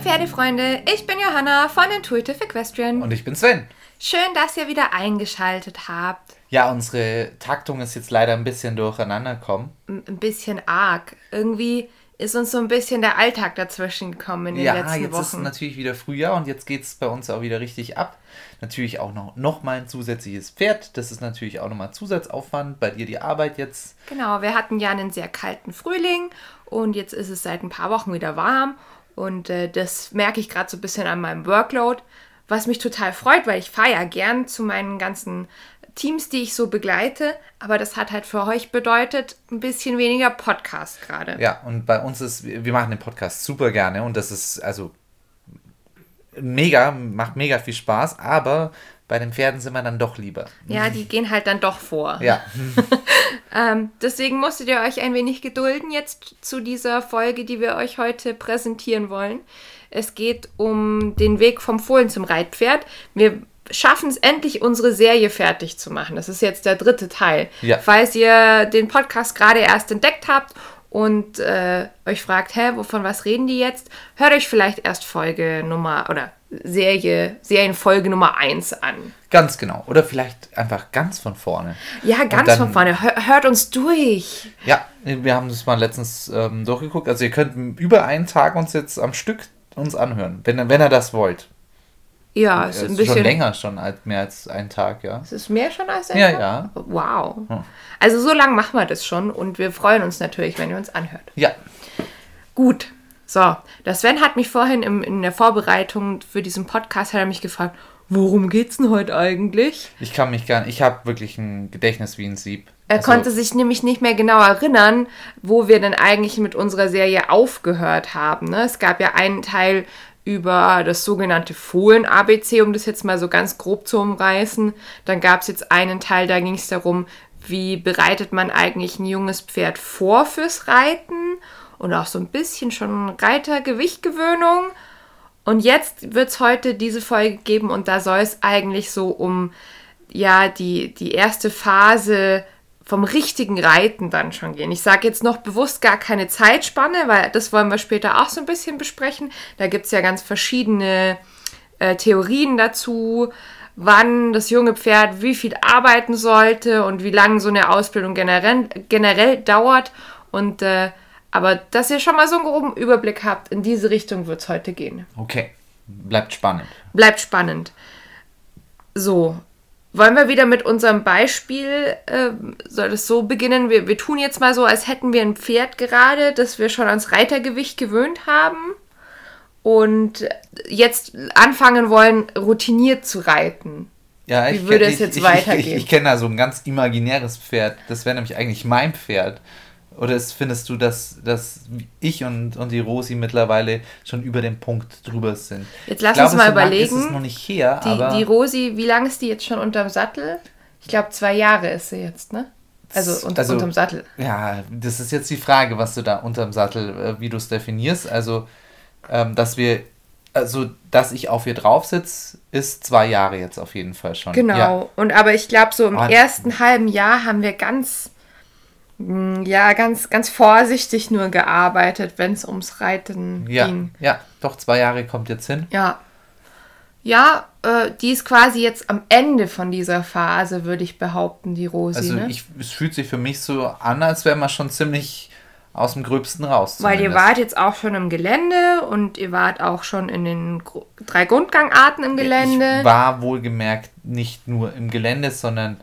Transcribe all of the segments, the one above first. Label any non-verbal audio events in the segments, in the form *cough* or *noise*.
Pferdefreunde, ich bin Johanna von Intuitive Equestrian. Und ich bin Sven. Schön, dass ihr wieder eingeschaltet habt. Ja, unsere Taktung ist jetzt leider ein bisschen durcheinander gekommen. Ein bisschen arg. Irgendwie ist uns so ein bisschen der Alltag dazwischen gekommen in den ja, letzten jetzt Wochen. ist natürlich wieder Frühjahr und jetzt geht es bei uns auch wieder richtig ab. Natürlich auch noch, noch mal ein zusätzliches Pferd. Das ist natürlich auch nochmal Zusatzaufwand. Bei dir die Arbeit jetzt. Genau, wir hatten ja einen sehr kalten Frühling und jetzt ist es seit ein paar Wochen wieder warm. Und äh, das merke ich gerade so ein bisschen an meinem Workload, was mich total freut, weil ich fahre ja gern zu meinen ganzen Teams, die ich so begleite. Aber das hat halt für euch bedeutet, ein bisschen weniger Podcast gerade. Ja, und bei uns ist, wir machen den Podcast super gerne und das ist also mega, macht mega viel Spaß, aber bei den Pferden sind wir dann doch lieber. Ja, die gehen halt dann doch vor. Ja. *laughs* ähm, deswegen musstet ihr euch ein wenig gedulden jetzt zu dieser Folge, die wir euch heute präsentieren wollen. Es geht um den Weg vom Fohlen zum Reitpferd. Wir schaffen es endlich, unsere Serie fertig zu machen. Das ist jetzt der dritte Teil. Ja. Falls ihr den Podcast gerade erst entdeckt habt und äh, euch fragt, hä, wovon was reden die jetzt? Hört euch vielleicht erst Folge Nummer oder Serie, Serienfolge Nummer 1 an. Ganz genau. Oder vielleicht einfach ganz von vorne. Ja, ganz dann- von vorne. Hör, hört uns durch. Ja, wir haben das mal letztens ähm, durchgeguckt. Also ihr könnt über einen Tag uns jetzt am Stück uns anhören, wenn, wenn ihr das wollt. Ja, es ist Es ein ist bisschen. schon länger schon, als, mehr als einen Tag, ja. Es ist mehr schon als ein Ja, Tag? ja. Wow. Hm. Also so lange machen wir das schon und wir freuen uns natürlich, wenn ihr uns anhört. Ja, Gut. So, der Sven hat mich vorhin im, in der Vorbereitung für diesen Podcast hat er mich gefragt, worum geht's denn heute eigentlich? ich kann mich gar nicht, ich habe wirklich ein Gedächtnis wie ein Sieb. Er Also, konnte sich nämlich nicht mehr genau erinnern, wo wir denn eigentlich mit unserer Serie aufgehört haben. Ne? Es gab ja einen Teil über das sogenannte Fohlen-ABC, um das jetzt mal so ganz grob zu umreißen. Dann gab es jetzt einen Teil, da ging es darum, wie bereitet man eigentlich ein junges Pferd vor fürs Reiten und auch so ein bisschen schon Reitergewichtgewöhnung. Und jetzt wird es heute diese Folge geben und da soll es eigentlich so um ja die, die erste Phase vom richtigen Reiten dann schon gehen. Ich sage jetzt noch bewusst gar keine Zeitspanne, weil das wollen wir später auch so ein bisschen besprechen. Da gibt es ja ganz verschiedene äh, Theorien dazu, wann das junge Pferd wie viel arbeiten sollte und wie lange so eine Ausbildung generell, generell dauert. Und äh, aber dass ihr schon mal so einen groben Überblick habt, in diese Richtung wird es heute gehen. Okay, bleibt spannend. Bleibt spannend. So, wollen wir wieder mit unserem Beispiel, äh, soll das so beginnen? Wir, wir tun jetzt mal so, als hätten wir ein Pferd gerade, das wir schon ans Reitergewicht gewöhnt haben und jetzt anfangen wollen, routiniert zu reiten. Ja, Wie ich, würde kenn- es jetzt *laughs* ich, weitergehen? Ich, ich, ich kenne da so ein ganz imaginäres Pferd. Das wäre nämlich eigentlich mein Pferd. Oder ist, findest du, dass, dass ich und, und die Rosi mittlerweile schon über den Punkt drüber sind? Jetzt lass glaube, uns mal so überlegen. Ist es noch nicht her, Die, aber die Rosi, wie lange ist die jetzt schon unterm Sattel? Ich glaube, zwei Jahre ist sie jetzt, ne? Also, unter, Also- unterm Sattel. ja, das ist jetzt die Frage, was du da unterm Sattel, äh, wie du es definierst. Also, ähm, dass wir, also, dass ich auf ihr drauf sitze, ist zwei Jahre jetzt auf jeden Fall schon. Genau. Ja. Und aber ich glaube, so im Ah. ersten halben Jahr haben wir ganz, ja, ganz, ganz vorsichtig nur gearbeitet, wenn es ums Reiten Ja, ging. ja, doch, zwei Jahre kommt jetzt hin. Ja. Ja, äh, die ist quasi jetzt am Ende von dieser Phase, würde ich behaupten, die Rosi. Also ne? ich, es fühlt sich für mich so an, als wäre man schon ziemlich aus dem Gröbsten raus. Weil ihr wart jetzt auch schon im Gelände und ihr wart auch schon in den Gru- drei Grundgangarten im Gelände. Ich war wohlgemerkt nicht nur im Gelände, sondern,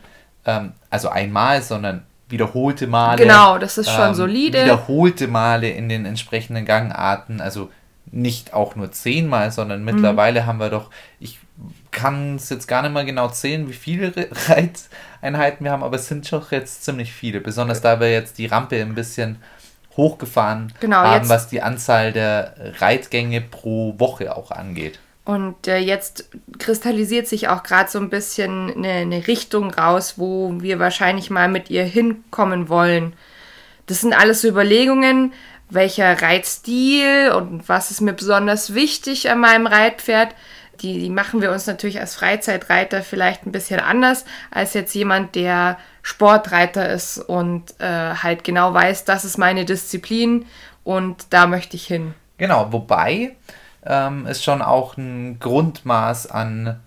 ähm, also einmal, sondern wiederholte Male. Genau, das ist schon ähm, solide. Wiederholte Male in den entsprechenden Gangarten, also nicht auch nur zehnmal, sondern Mhm. mittlerweile haben wir doch, ich kann es jetzt gar nicht mal genau zählen, wie viele Re- *laughs* Reiteinheiten wir haben, aber es sind schon jetzt ziemlich viele, besonders da wir jetzt die Rampe ein bisschen hochgefahren Genau, haben, was die Anzahl der Reitgänge pro Woche auch angeht. Und äh, jetzt kristallisiert sich auch gerade so ein bisschen eine, eine Richtung raus, wo wir wahrscheinlich mal mit ihr hinkommen wollen. Das sind alles so Überlegungen, welcher Reitstil und was ist mir besonders wichtig an meinem Reitpferd. Die, die machen wir uns natürlich als Freizeitreiter vielleicht ein bisschen anders als jetzt jemand, der Sportreiter ist und äh, halt genau weiß, das ist meine Disziplin und da möchte ich hin. Genau, wobei ähm, es schon auch ein Grundmaß an,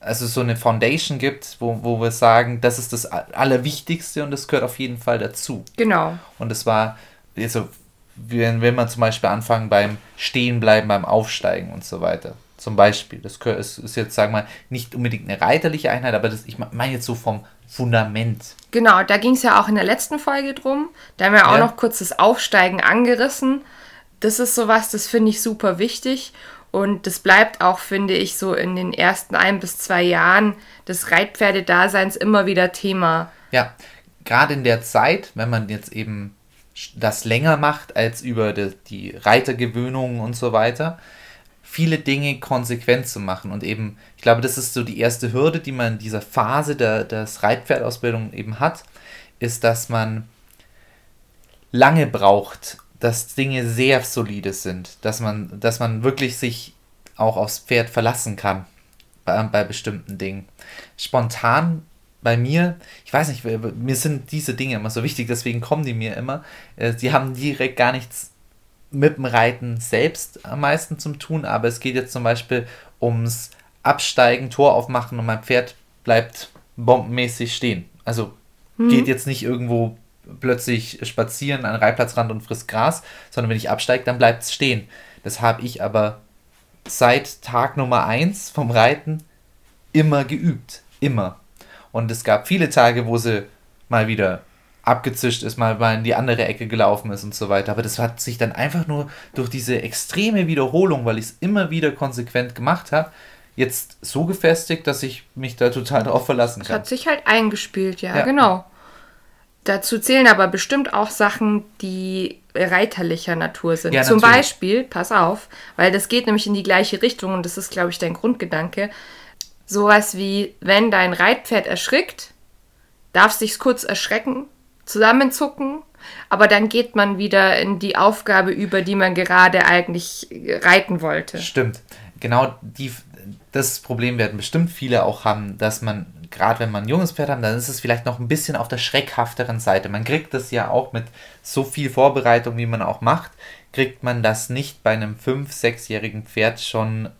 also so eine Foundation gibt, wo, wo wir sagen, das ist das Allerwichtigste und das gehört auf jeden Fall dazu. Genau. Und es war, also, wenn, wenn man zum Beispiel anfangen beim Stehenbleiben, beim Aufsteigen und so weiter. Zum Beispiel. Das ist jetzt, sagen wir mal, nicht unbedingt eine reiterliche Einheit, aber das, ich meine jetzt so vom Fundament. Genau, da ging es ja auch in der letzten Folge drum. Da haben wir auch ja. noch kurz das Aufsteigen angerissen. Das ist sowas, das finde ich super wichtig. Und das bleibt auch, finde ich, so in den ersten ein bis zwei Jahren des Reitpferdedaseins immer wieder Thema. Ja, gerade in der Zeit, wenn man jetzt eben das länger macht als über die, die Reitergewöhnung und so weiter, viele Dinge konsequent zu machen. Und eben, ich glaube, das ist so die erste Hürde, die man in dieser Phase der des Reitpferdausbildung eben hat, ist, dass man lange braucht, dass Dinge sehr solide sind, dass man, dass man wirklich sich auch aufs Pferd verlassen kann bei, bei bestimmten Dingen. Spontan bei mir, ich weiß nicht, mir sind diese Dinge immer so wichtig, deswegen kommen die mir immer. Äh, sie haben direkt gar nichts mit dem Reiten selbst am meisten zum tun, aber es geht jetzt zum Beispiel ums Absteigen, Tor aufmachen und mein Pferd bleibt bombenmäßig stehen. Also mhm. geht jetzt nicht irgendwo plötzlich spazieren an den Reitplatzrand und frisst Gras, sondern wenn ich absteige, dann bleibt es stehen. Das habe ich aber seit Tag Nummer 1 vom Reiten immer geübt. Immer. Und es gab viele Tage, wo sie mal wieder abgezischt ist, mal, mal in die andere Ecke gelaufen ist und so weiter. Aber das hat sich dann einfach nur durch diese extreme Wiederholung, weil ich es immer wieder konsequent gemacht habe, jetzt so gefestigt, dass ich mich da total drauf verlassen kann. Das hat sich halt eingespielt, ja, ja. genau. Dazu zählen aber bestimmt auch Sachen, die reiterlicher Natur sind. Ja, Zum Beispiel, pass auf, weil das geht nämlich in die gleiche Richtung und das ist, glaube ich, dein Grundgedanke. Sowas wie, wenn dein Reitpferd erschrickt, darf sich kurz erschrecken, zusammenzucken, aber dann geht man wieder in die Aufgabe über, die man gerade eigentlich reiten wollte. Stimmt. Genau die, das Problem werden bestimmt viele auch haben, dass man, gerade wenn man ein junges Pferd hat, dann ist es vielleicht noch ein bisschen auf der schreckhafteren Seite. Man kriegt das ja auch mit so viel Vorbereitung, wie man auch macht, kriegt man das nicht bei einem 5-, 6-jährigen Pferd schon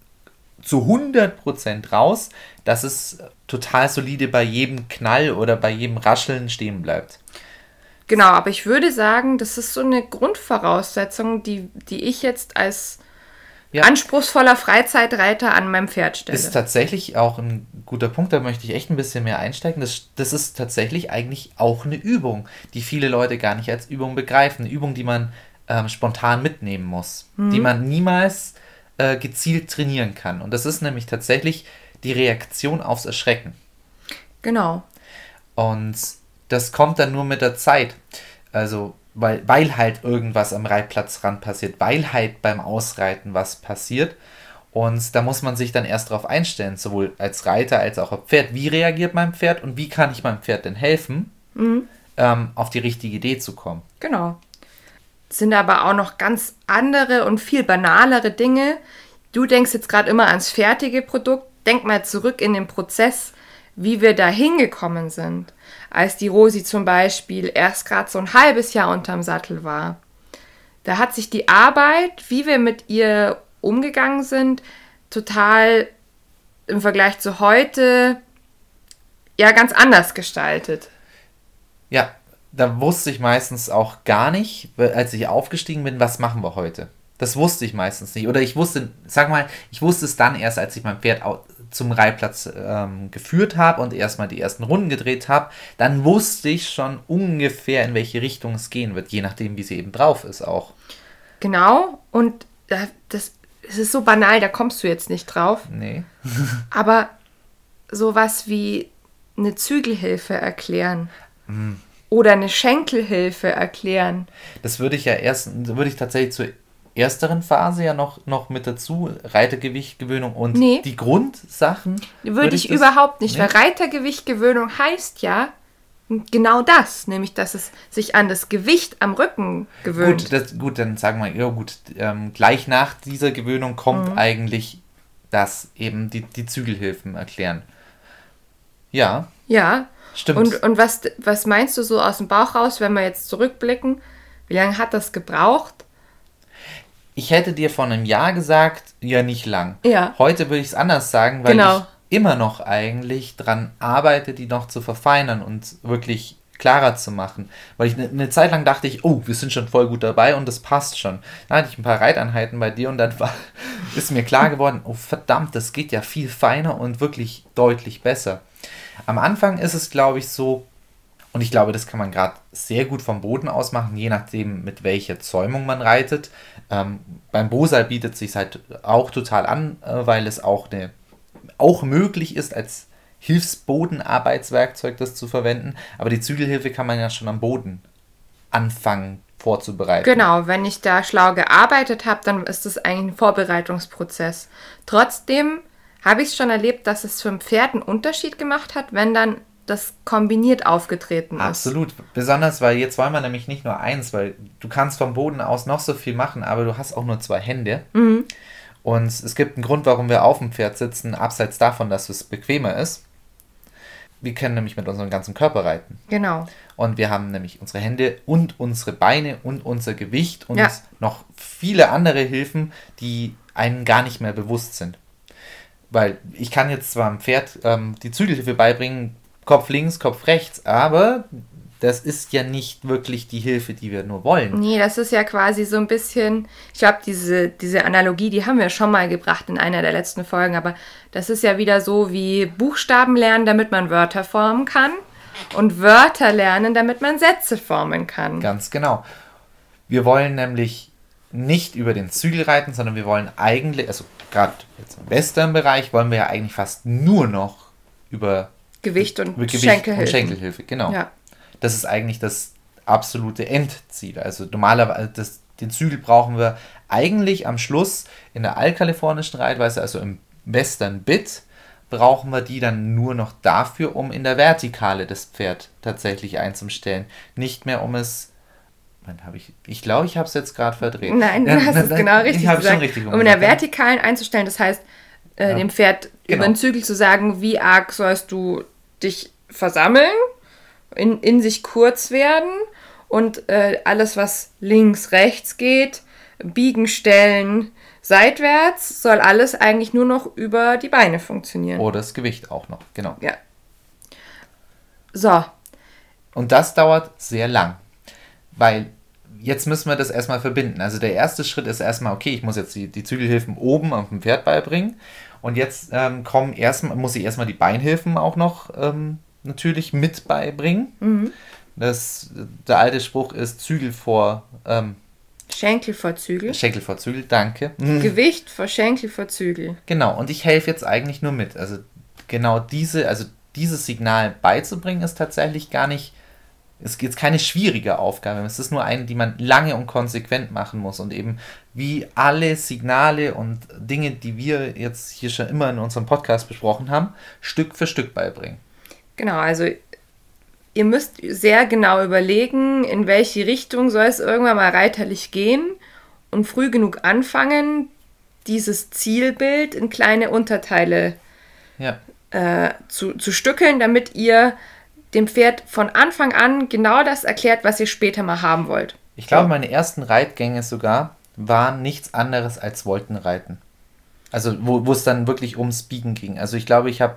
zu 100% raus, dass es total solide bei jedem Knall oder bei jedem Rascheln stehen bleibt. Genau, aber ich würde sagen, das ist so eine Grundvoraussetzung, die, die ich jetzt als ja. anspruchsvoller Freizeitreiter an meinem Pferd stelle. Ist tatsächlich auch ein guter Punkt, da möchte ich echt ein bisschen mehr einsteigen. Das, das ist tatsächlich eigentlich auch eine Übung, die viele Leute gar nicht als Übung begreifen. Eine Übung, die man ähm, spontan mitnehmen muss, mhm. die man niemals äh, gezielt trainieren kann. Und das ist nämlich tatsächlich die Reaktion aufs Erschrecken. Genau. Und das kommt dann nur mit der Zeit. Also, weil, weil halt irgendwas am Reitplatzrand passiert, weil halt beim Ausreiten was passiert. Und da muss man sich dann erst darauf einstellen, sowohl als Reiter als auch als Pferd. Wie reagiert mein Pferd und wie kann ich meinem Pferd denn helfen, mhm. ähm, auf die richtige Idee zu kommen? Genau. Sind aber auch noch ganz andere und viel banalere Dinge. Du denkst jetzt gerade immer ans fertige Produkt. Denk mal zurück in den Prozess, wie wir da hingekommen sind als die Rosi zum Beispiel erst gerade so ein halbes Jahr unterm Sattel war. Da hat sich die Arbeit, wie wir mit ihr umgegangen sind, total im Vergleich zu heute ja ganz anders gestaltet. Ja, da wusste ich meistens auch gar nicht, als ich aufgestiegen bin, was machen wir heute. Das wusste ich meistens nicht. Oder ich wusste, sag mal, ich wusste es dann erst, als ich mein Pferd zum Reihplatz ähm, geführt habe und erstmal die ersten Runden gedreht habe, dann wusste ich schon ungefähr, in welche Richtung es gehen wird, je nachdem, wie sie eben drauf ist auch. Genau, und das, das ist so banal, da kommst du jetzt nicht drauf. Nee. *laughs* Aber sowas wie eine Zügelhilfe erklären. Mm. Oder eine Schenkelhilfe erklären. Das würde ich ja erst, würde ich tatsächlich zu ersteren Phase ja noch, noch mit dazu, Reitergewichtgewöhnung und nee. die Grundsachen. Würde, würde ich, ich überhaupt nicht, nee? weil Reitergewichtgewöhnung heißt ja genau das, nämlich dass es sich an das Gewicht am Rücken gewöhnt. Gut, das, gut dann sagen wir, ja gut, ähm, gleich nach dieser Gewöhnung kommt mhm. eigentlich das eben die, die Zügelhilfen erklären. Ja. Ja. Stimmt. Und, und was, was meinst du so aus dem Bauch raus, wenn wir jetzt zurückblicken? Wie lange hat das gebraucht? Ich hätte dir vor einem Jahr gesagt, ja, nicht lang. Ja. Heute würde ich es anders sagen, weil Genau. ich immer noch eigentlich dran arbeite, die noch zu verfeinern und wirklich klarer zu machen. Weil ich eine ne Zeit lang dachte ich, oh, wir sind schon voll gut dabei und das passt schon. Dann hatte ich ein paar Reiteinheiten bei dir und dann war, *laughs* ist mir klar geworden, oh verdammt, das geht ja viel feiner und wirklich deutlich besser. Am Anfang ist es, glaube ich, so, und ich glaube, das kann man gerade sehr gut vom Boden aus machen, je nachdem, mit welcher Zäumung man reitet. Ähm, beim Bosal bietet sich halt auch total an, äh, weil es auch, eine, auch möglich ist, als Hilfsbodenarbeitswerkzeug das zu verwenden. Aber die Zügelhilfe kann man ja schon am Boden anfangen vorzubereiten. Genau, wenn ich da schlau gearbeitet habe, dann ist das eigentlich ein Vorbereitungsprozess. Trotzdem habe ich es schon erlebt, dass es für ein Pferd einen Unterschied gemacht hat, wenn dann das kombiniert aufgetreten ist. Absolut. Besonders, weil jetzt wollen wir nämlich nicht nur eins, weil du kannst vom Boden aus noch so viel machen, aber du hast auch nur zwei Hände. Und es gibt einen Grund, warum wir auf dem Pferd sitzen, abseits davon, dass es bequemer ist. Wir können nämlich mit unserem ganzen Körper reiten. Genau. Und wir haben nämlich unsere Hände und unsere Beine und unser Gewicht und Ja. noch viele andere Hilfen, die einem gar nicht mehr bewusst sind. Weil ich kann jetzt zwar am Pferd ähm, die Zügelhilfe beibringen, Kopf links, Kopf rechts, aber das ist ja nicht wirklich die Hilfe, die wir nur wollen. Nee, das ist ja quasi so ein bisschen, ich glaube, diese, diese Analogie, die haben wir schon mal gebracht in einer der letzten Folgen, aber das ist ja wieder so wie Buchstaben lernen, damit man Wörter formen kann und Wörter lernen, damit man Sätze formen kann. Ganz genau. Wir wollen nämlich nicht über den Zügel reiten, sondern wir wollen eigentlich, also gerade jetzt im Western-Bereich, wollen wir ja eigentlich fast nur noch über Gewicht und Gewicht Schenkelhilfe. und Schenkelhilfe, genau. Ja. Das ist eigentlich das absolute Endziel. Also normalerweise, das, den Zügel brauchen wir eigentlich am Schluss in der altkalifornischen Reitweise, also im Western Bit, brauchen wir die dann nur noch dafür, um in der Vertikale das Pferd tatsächlich einzustellen. Nicht mehr um es. Wann habe ich. Ich glaube, ich habe es jetzt gerade verdreht. Nein, du hast es na- genau richtig Ich habe gesagt. schon richtig um in der. Vertikalen einzustellen, das heißt, äh, Ja. dem Pferd über Genau. den Zügel zu sagen, wie arg sollst du dich versammeln, in, in sich kurz werden und äh, alles, was links, rechts geht, biegen, stellen, seitwärts, soll alles eigentlich nur noch über die Beine funktionieren. Oder das Gewicht auch noch, genau. Ja. So, Und das dauert sehr lang. Weil jetzt müssen wir das erstmal verbinden. Also der erste Schritt ist erstmal, okay, ich muss jetzt die, die Zügelhilfen oben auf dem Pferd beibringen. Und jetzt ähm, kommen erstmal, muss ich erstmal die Beinhilfen auch noch ähm, natürlich mit beibringen. Das, der alte Spruch ist Zügel vor ähm, Schenkel vor Zügel. Schenkel vor Zügel, danke. *laughs* Gewicht vor Schenkel vor Zügel. Genau, und ich helfe jetzt eigentlich nur mit. Also genau diese, also dieses Signal beizubringen, ist tatsächlich gar nicht, es ist keine schwierige Aufgabe. Es ist nur eine, die man lange und konsequent machen muss und eben wie alle Signale und Dinge, die wir jetzt hier schon immer in unserem Podcast besprochen haben, Stück für Stück beibringen. Genau, also ihr müsst sehr genau überlegen, in welche Richtung soll es irgendwann mal reiterlich gehen und früh genug anfangen, dieses Zielbild in kleine Unterteile Ja, äh, zu, zu stückeln, damit ihr dem Pferd von Anfang an genau das erklärt, was ihr später mal haben wollt. ich glaube, meine ersten Reitgänge sogar waren nichts anderes als Woltenreiten. Also wo, es dann wirklich ums Biegen ging. Also ich glaube, ich habe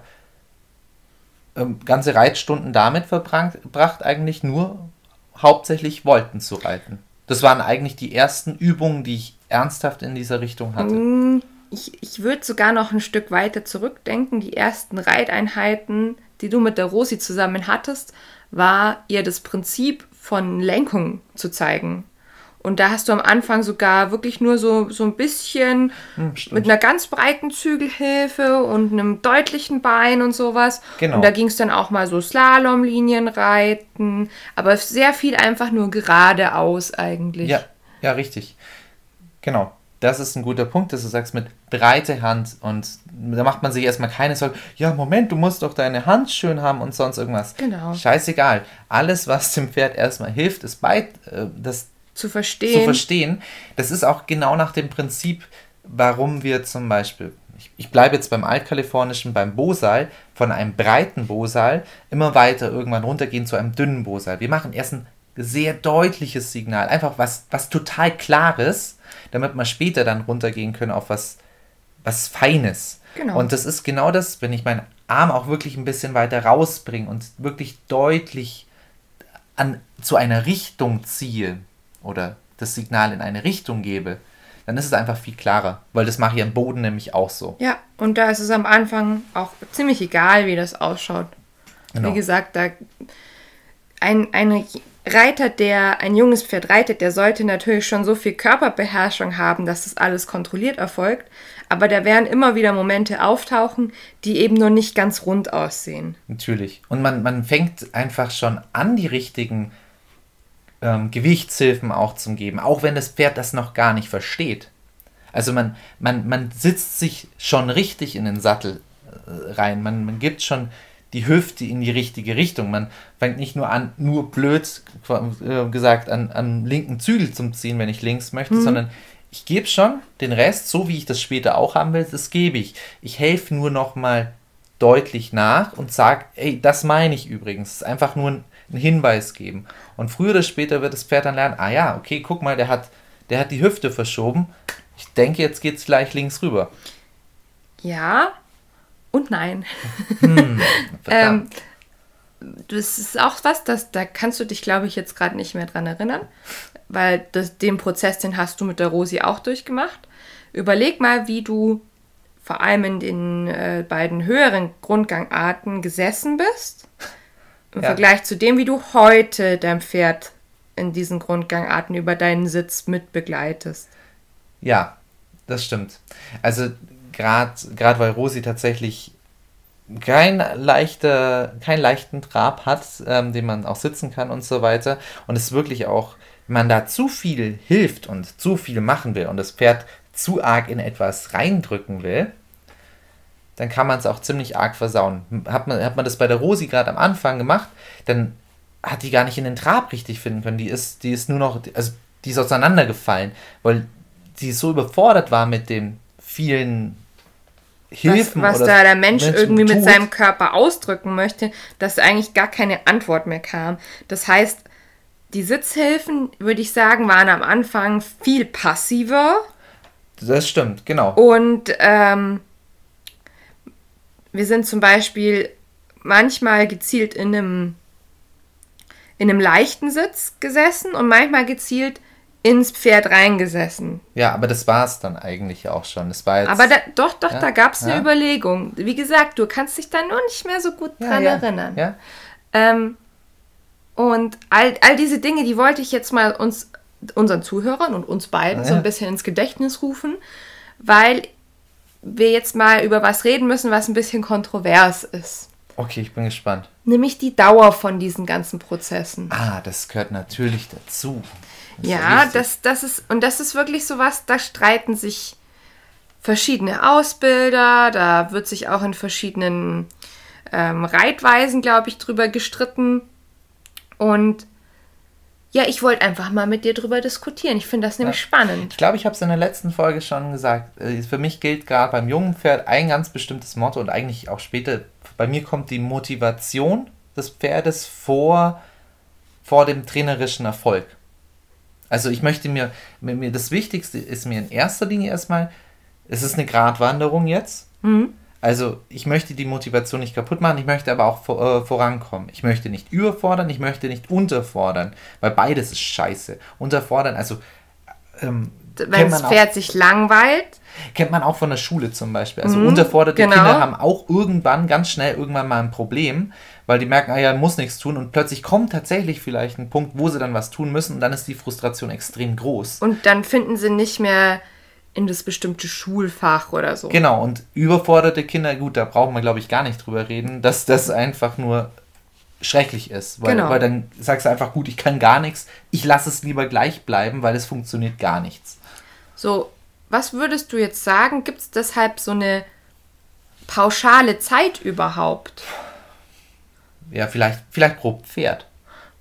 ähm, ganze Reitstunden damit verbracht, eigentlich nur hauptsächlich Wolten zu reiten. Das waren eigentlich die ersten Übungen, die ich ernsthaft in dieser Richtung hatte. Mm, Ich, ich würde sogar noch ein Stück weiter zurückdenken. Die ersten Reiteinheiten, die du mit der Rosi zusammen hattest, war ihr das Prinzip von Lenkung zu zeigen. Und da hast du am Anfang sogar wirklich nur so, so ein bisschen Hm, mit einer ganz breiten Zügelhilfe und einem deutlichen Bein und sowas. Genau. Und da ging es dann auch mal so Slalomlinien reiten, aber sehr viel einfach nur geradeaus eigentlich. Ja, ja, richtig. Genau. Das ist ein guter Punkt, dass du sagst, mit breite Hand und da macht man sich erstmal keine Sorgen. Ja, Moment, du musst doch deine Hand schön haben und sonst irgendwas. Genau. Scheißegal. Alles, was dem Pferd erstmal hilft, ist bei, äh, das Zu zu verstehen. verstehen. Das ist auch genau nach dem Prinzip, warum wir zum Beispiel, ich, ich bleibe jetzt beim Altkalifornischen, beim Bosal, von einem breiten Bosal immer weiter irgendwann runtergehen zu einem dünnen Bosal. Wir machen erst ein sehr deutliches Signal, einfach was, was total klares damit wir später dann runtergehen können auf was, was Feines. Genau. Und das ist genau das, wenn ich meinen Arm auch wirklich ein bisschen weiter rausbringe und wirklich deutlich an, zu einer Richtung ziehe oder das Signal in eine Richtung gebe, dann ist es einfach viel klarer, weil das mache ich am Boden nämlich auch so. Ja, und da ist es am Anfang auch ziemlich egal, wie das ausschaut. Genau. Wie gesagt, da ein, ein Reiter, der ein junges Pferd reitet, der sollte natürlich schon so viel Körperbeherrschung haben, dass das alles kontrolliert erfolgt. Aber da werden immer wieder Momente auftauchen, die eben nur nicht ganz rund aussehen. Natürlich. Und man, man fängt einfach schon an, die richtigen ähm, Gewichtshilfen auch zu geben, auch wenn das Pferd das noch gar nicht versteht. Also man, man, man sitzt sich schon richtig in den Sattel äh, rein, man, man gibt schon die Hüfte in die richtige Richtung. Man fängt nicht nur an, nur blöd äh, gesagt, an, an linken Zügel zum Ziehen, wenn ich links möchte, mhm. sondern ich gebe schon den Rest, so wie ich das später auch haben will, das gebe ich. Ich helfe nur noch mal deutlich nach und sage, ey, das meine ich übrigens. Es ist einfach nur ein einen Hinweis geben. Und früher oder später wird das Pferd dann lernen, ah ja, okay, guck mal, der hat, der hat die Hüfte verschoben. Ich denke, jetzt geht es gleich links rüber. Ja und nein. Hm, *laughs* ähm, das ist auch was, das, da kannst du dich, glaube ich, jetzt gerade nicht mehr dran erinnern, weil das, den Prozess, den hast du mit der Rosi auch durchgemacht. Überleg mal, wie du vor allem in den äh, beiden höheren Grundgangarten gesessen bist im ja. Vergleich zu dem, wie du heute dein Pferd in diesen Grundgangarten über deinen Sitz mitbegleitest. Ja, das stimmt. Also gerade weil Rosi tatsächlich kein leichter, keinen leichten Trab hat, ähm, den man auch sitzen kann und so weiter. Und es wirklich auch, wenn man da zu viel hilft und zu viel machen will und das Pferd zu arg in etwas reindrücken will, dann kann man es auch ziemlich arg versauen. Hat man, hat man das bei der Rosi gerade am Anfang gemacht, dann hat die gar nicht in den Trab richtig finden können. Die ist, die ist nur noch, also die ist auseinandergefallen, weil sie so überfordert war mit den vielen Hilfen. Was, was da der Mensch Menschen irgendwie tut. mit seinem Körper ausdrücken möchte, dass eigentlich gar keine Antwort mehr kam. Das heißt, die Sitzhilfen, würde ich sagen, waren am Anfang viel passiver. Das stimmt, genau. Und ähm, wir sind zum Beispiel manchmal gezielt in einem, in einem leichten Sitz gesessen und manchmal gezielt ins Pferd reingesessen. Ja, aber das war es dann eigentlich auch schon. Das war jetzt, aber da, doch, doch, ja, da gab es eine ja. Überlegung. Wie gesagt, du kannst dich da nur nicht mehr so gut ja, dran erinnern. Ja. Ähm, und all, all diese Dinge, die wollte ich jetzt mal uns, unseren Zuhörern und uns beiden so ein bisschen ins Gedächtnis rufen, weil wir jetzt mal über was reden müssen, was ein bisschen kontrovers ist. Okay, ich bin gespannt. Nämlich die Dauer von diesen ganzen Prozessen. Ah, das gehört natürlich dazu. Das ja, das, das ist, und das ist wirklich so was, da streiten sich verschiedene Ausbilder, da wird sich auch in verschiedenen ähm, Reitweisen, glaube ich, drüber gestritten. Und ja, ich wollte einfach mal mit dir drüber diskutieren. Ich finde das nämlich ja. spannend. Ich glaube, ich habe es in der letzten Folge schon gesagt. Äh, für mich gilt gerade beim jungen Pferd ein ganz bestimmtes Motto und eigentlich auch später. Bei mir kommt die Motivation des Pferdes vor, vor dem trainerischen Erfolg. Also ich möchte mir, mir, das Wichtigste ist mir in erster Linie erstmal, es ist eine Gratwanderung jetzt. Mhm. Also ich möchte die Motivation nicht kaputt machen, ich möchte aber auch vor, äh, vorankommen. Ich möchte nicht überfordern, ich möchte nicht unterfordern, weil beides ist scheiße. Unterfordern, also ähm, wenn das Pferd auch, sich langweilt. Kennt man auch von der Schule zum Beispiel. Also mhm, unterforderte genau. Kinder haben auch irgendwann, ganz schnell irgendwann mal ein Problem, weil die merken, ah ja, muss nichts tun und plötzlich kommt tatsächlich vielleicht ein Punkt, wo sie dann was tun müssen und dann ist die Frustration extrem groß. Und dann finden sie nicht mehr in das bestimmte Schulfach oder so. Genau, und überforderte Kinder, gut, da brauchen wir, glaube ich, gar nicht drüber reden, dass das einfach nur schrecklich ist. Weil, genau. weil dann sagst du einfach, gut, ich kann gar nichts, ich lasse es lieber gleich bleiben, weil es funktioniert gar nichts. So, was würdest du jetzt sagen? Gibt es deshalb so eine pauschale Zeit überhaupt? Ja, vielleicht, vielleicht pro Pferd.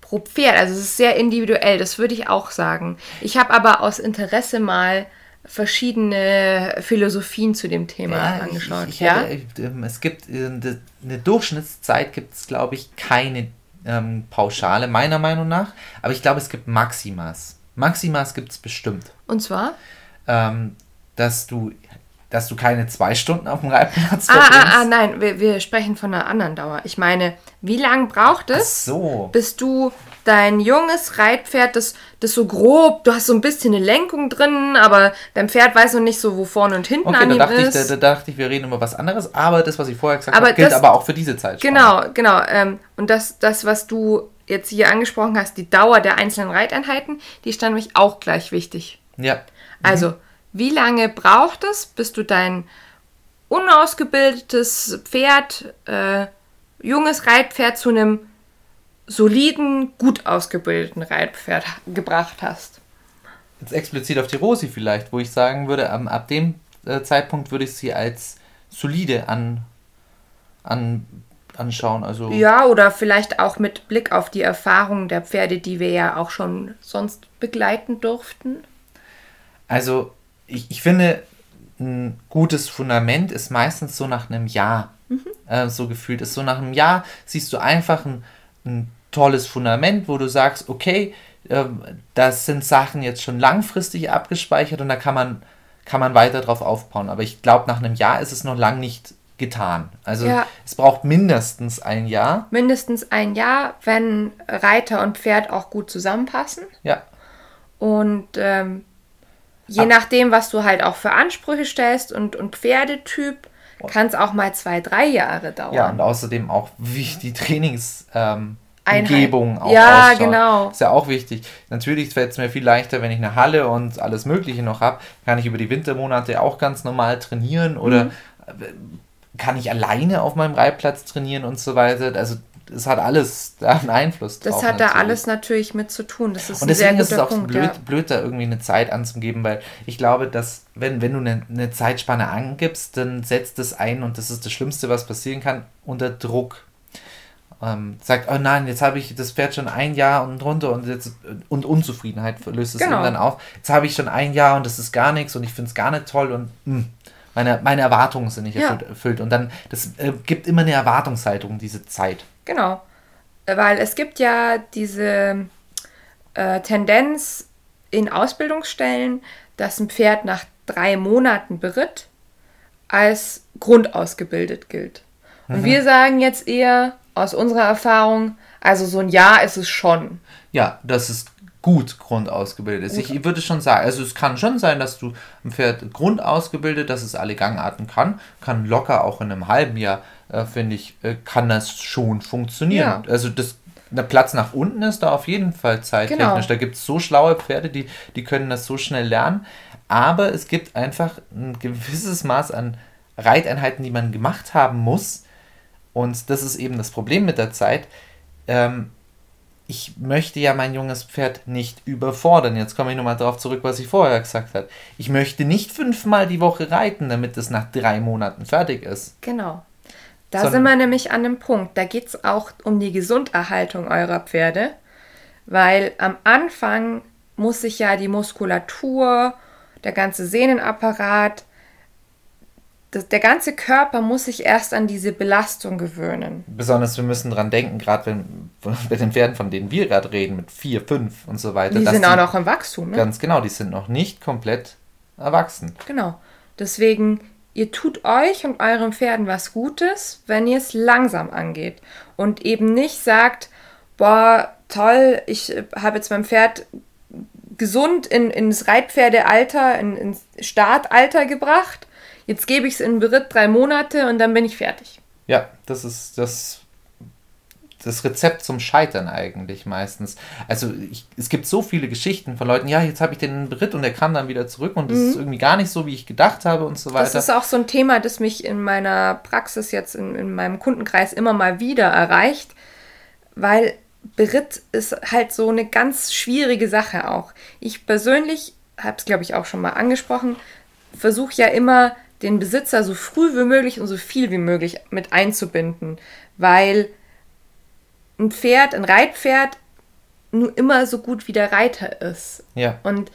Pro Pferd, also es ist sehr individuell, das würde ich auch sagen. Ich habe aber aus Interesse mal verschiedene Philosophien zu dem Thema ja, angeschaut. Ich, ich ja? Hätte, ähm, es gibt äh, eine Durchschnittszeit gibt es, glaube ich, keine ähm, Pauschale, meiner Meinung nach. Aber ich glaube, es gibt Maximas. Maximas gibt es bestimmt. Und zwar? ähm, dass du dass du keine zwei Stunden auf dem Reitplatz ah, verbringst. Ah, ah, nein, wir, wir sprechen von einer anderen Dauer. Ich meine, wie lange braucht es, so. bis du dein junges Reitpferd, das, das so grob, du hast so ein bisschen eine Lenkung drin, aber dein Pferd weiß noch nicht so, wo vorne und hinten okay, an da ihm dachte ist. Ich, da, da, dachte ich, wir reden über was anderes, aber das, was ich vorher gesagt habe, gilt das, aber auch für diese Zeit. Genau, genau. Ähm, und das, das, was du jetzt hier angesprochen hast, die Dauer der einzelnen Reiteinheiten, die ist dann nämlich auch gleich wichtig. Ja. Mhm. Also, wie lange braucht es, bis du dein unausgebildetes Pferd, äh, junges Reitpferd zu einem soliden, gut ausgebildeten Reitpferd gebracht hast? Jetzt explizit auf die Rosi vielleicht, wo ich sagen würde, ab, ab dem äh, Zeitpunkt würde ich sie als solide an, an, anschauen. Also ja, oder vielleicht auch mit Blick auf die Erfahrungen der Pferde, die wir ja auch schon sonst begleiten durften. Also ich, ich finde, ein gutes Fundament ist meistens so nach einem Jahr mhm. äh, so gefühlt ist. So nach einem Jahr siehst du einfach ein, ein tolles Fundament, wo du sagst, okay, äh, das sind Sachen jetzt schon langfristig abgespeichert und da kann man, kann man weiter drauf aufbauen. Aber ich glaube, nach einem Jahr ist es noch lang nicht getan. Also ja. es braucht mindestens ein Jahr. Mindestens ein Jahr, wenn Reiter und Pferd auch gut zusammenpassen. Ja. Und ähm, Je nachdem, was du halt auch für Ansprüche stellst und, und Pferdetyp, kann es auch mal zwei, drei Jahre dauern. Ja, und außerdem auch, wie die Trainingsumgebung ähm, auch Ja, ausschaut. genau. Ist ja auch wichtig. Natürlich fällt es mir viel leichter, wenn ich eine Halle und alles Mögliche noch habe, kann ich über die Wintermonate auch ganz normal trainieren oder mhm. kann ich alleine auf meinem Reitplatz trainieren und so weiter. Also es hat alles da einen Einfluss drauf. Das hat natürlich. da alles natürlich mit zu tun. Das ist und deswegen ist es auch Punkt, blöd, ja. blöd, da irgendwie eine Zeit anzugeben, weil ich glaube, dass wenn, wenn du eine, eine Zeitspanne angibst, dann setzt es ein und das ist das Schlimmste, was passieren kann, unter Druck. Ähm, sagt, oh nein, jetzt habe ich das Pferd schon ein Jahr und runter und jetzt und Unzufriedenheit löst es genau. dann auf. Jetzt habe ich schon ein Jahr und das ist gar nichts und ich finde es gar nicht toll und mh, hm, meine, meine Erwartungen sind nicht ja. erfüllt. Und dann, das äh, gibt immer eine Erwartungshaltung, diese Zeit. Genau. Weil es gibt ja diese äh, Tendenz in Ausbildungsstellen, dass ein Pferd nach drei Monaten beritt als grundausgebildet gilt. Und mhm. wir sagen jetzt eher aus unserer Erfahrung, also so ein Jahr ist es schon. Ja, das ist gut grundausgebildet ist. Ich würde schon sagen, also es kann schon sein, dass du ein Pferd grundausgebildet, dass es alle Gangarten kann, kann locker auch in einem halben Jahr, äh, finde ich, äh, kann das schon funktionieren. Ja. Also das der Platz nach unten ist da auf jeden Fall zeittechnisch. Genau. Da gibt es so schlaue Pferde, die, die können das so schnell lernen. Aber es gibt einfach ein gewisses Maß an Reiteinheiten, die man gemacht haben muss. Und das ist eben das Problem mit der Zeit. Ähm, ich möchte ja mein junges Pferd nicht überfordern. Jetzt komme ich nochmal darauf zurück, was ich vorher gesagt habe. Ich möchte nicht fünfmal die Woche reiten, damit es nach drei Monaten fertig ist. Genau. Da Sondern sind wir nämlich an dem Punkt. Da geht es auch um die Gesunderhaltung eurer Pferde, weil am Anfang muss sich ja die Muskulatur, der ganze Sehnenapparat, das, der ganze Körper muss sich erst an diese Belastung gewöhnen. Besonders wir müssen dran denken, gerade wenn *laughs* bei den Pferden, von denen wir gerade reden, mit vier, fünf und so weiter. Die sind auch noch im Wachstum, ne? Ganz genau, die sind noch nicht komplett erwachsen. Genau. Deswegen, ihr tut euch und euren Pferden was Gutes, wenn ihr es langsam angeht. Und eben nicht sagt, boah, toll, ich habe jetzt mein Pferd gesund in, ins Reitpferdealter, in, ins Startalter gebracht jetzt gebe ich es in Beritt drei Monate und dann bin ich fertig. Ja, das ist das, das Rezept zum Scheitern eigentlich meistens. Also ich, es gibt so viele Geschichten von Leuten, ja, jetzt habe ich den Beritt und er kam dann wieder zurück und das mhm. ist irgendwie gar nicht so, wie ich gedacht habe und so weiter. Das ist auch so ein Thema, das mich in meiner Praxis jetzt, in, in meinem Kundenkreis immer mal wieder erreicht, weil Beritt ist halt so eine ganz schwierige Sache auch. Ich persönlich, habe es glaube ich auch schon mal angesprochen, versuche ja immer den Besitzer so früh wie möglich und so viel wie möglich mit einzubinden, weil ein Pferd, ein Reitpferd nur immer so gut wie der Reiter ist. Ja. Und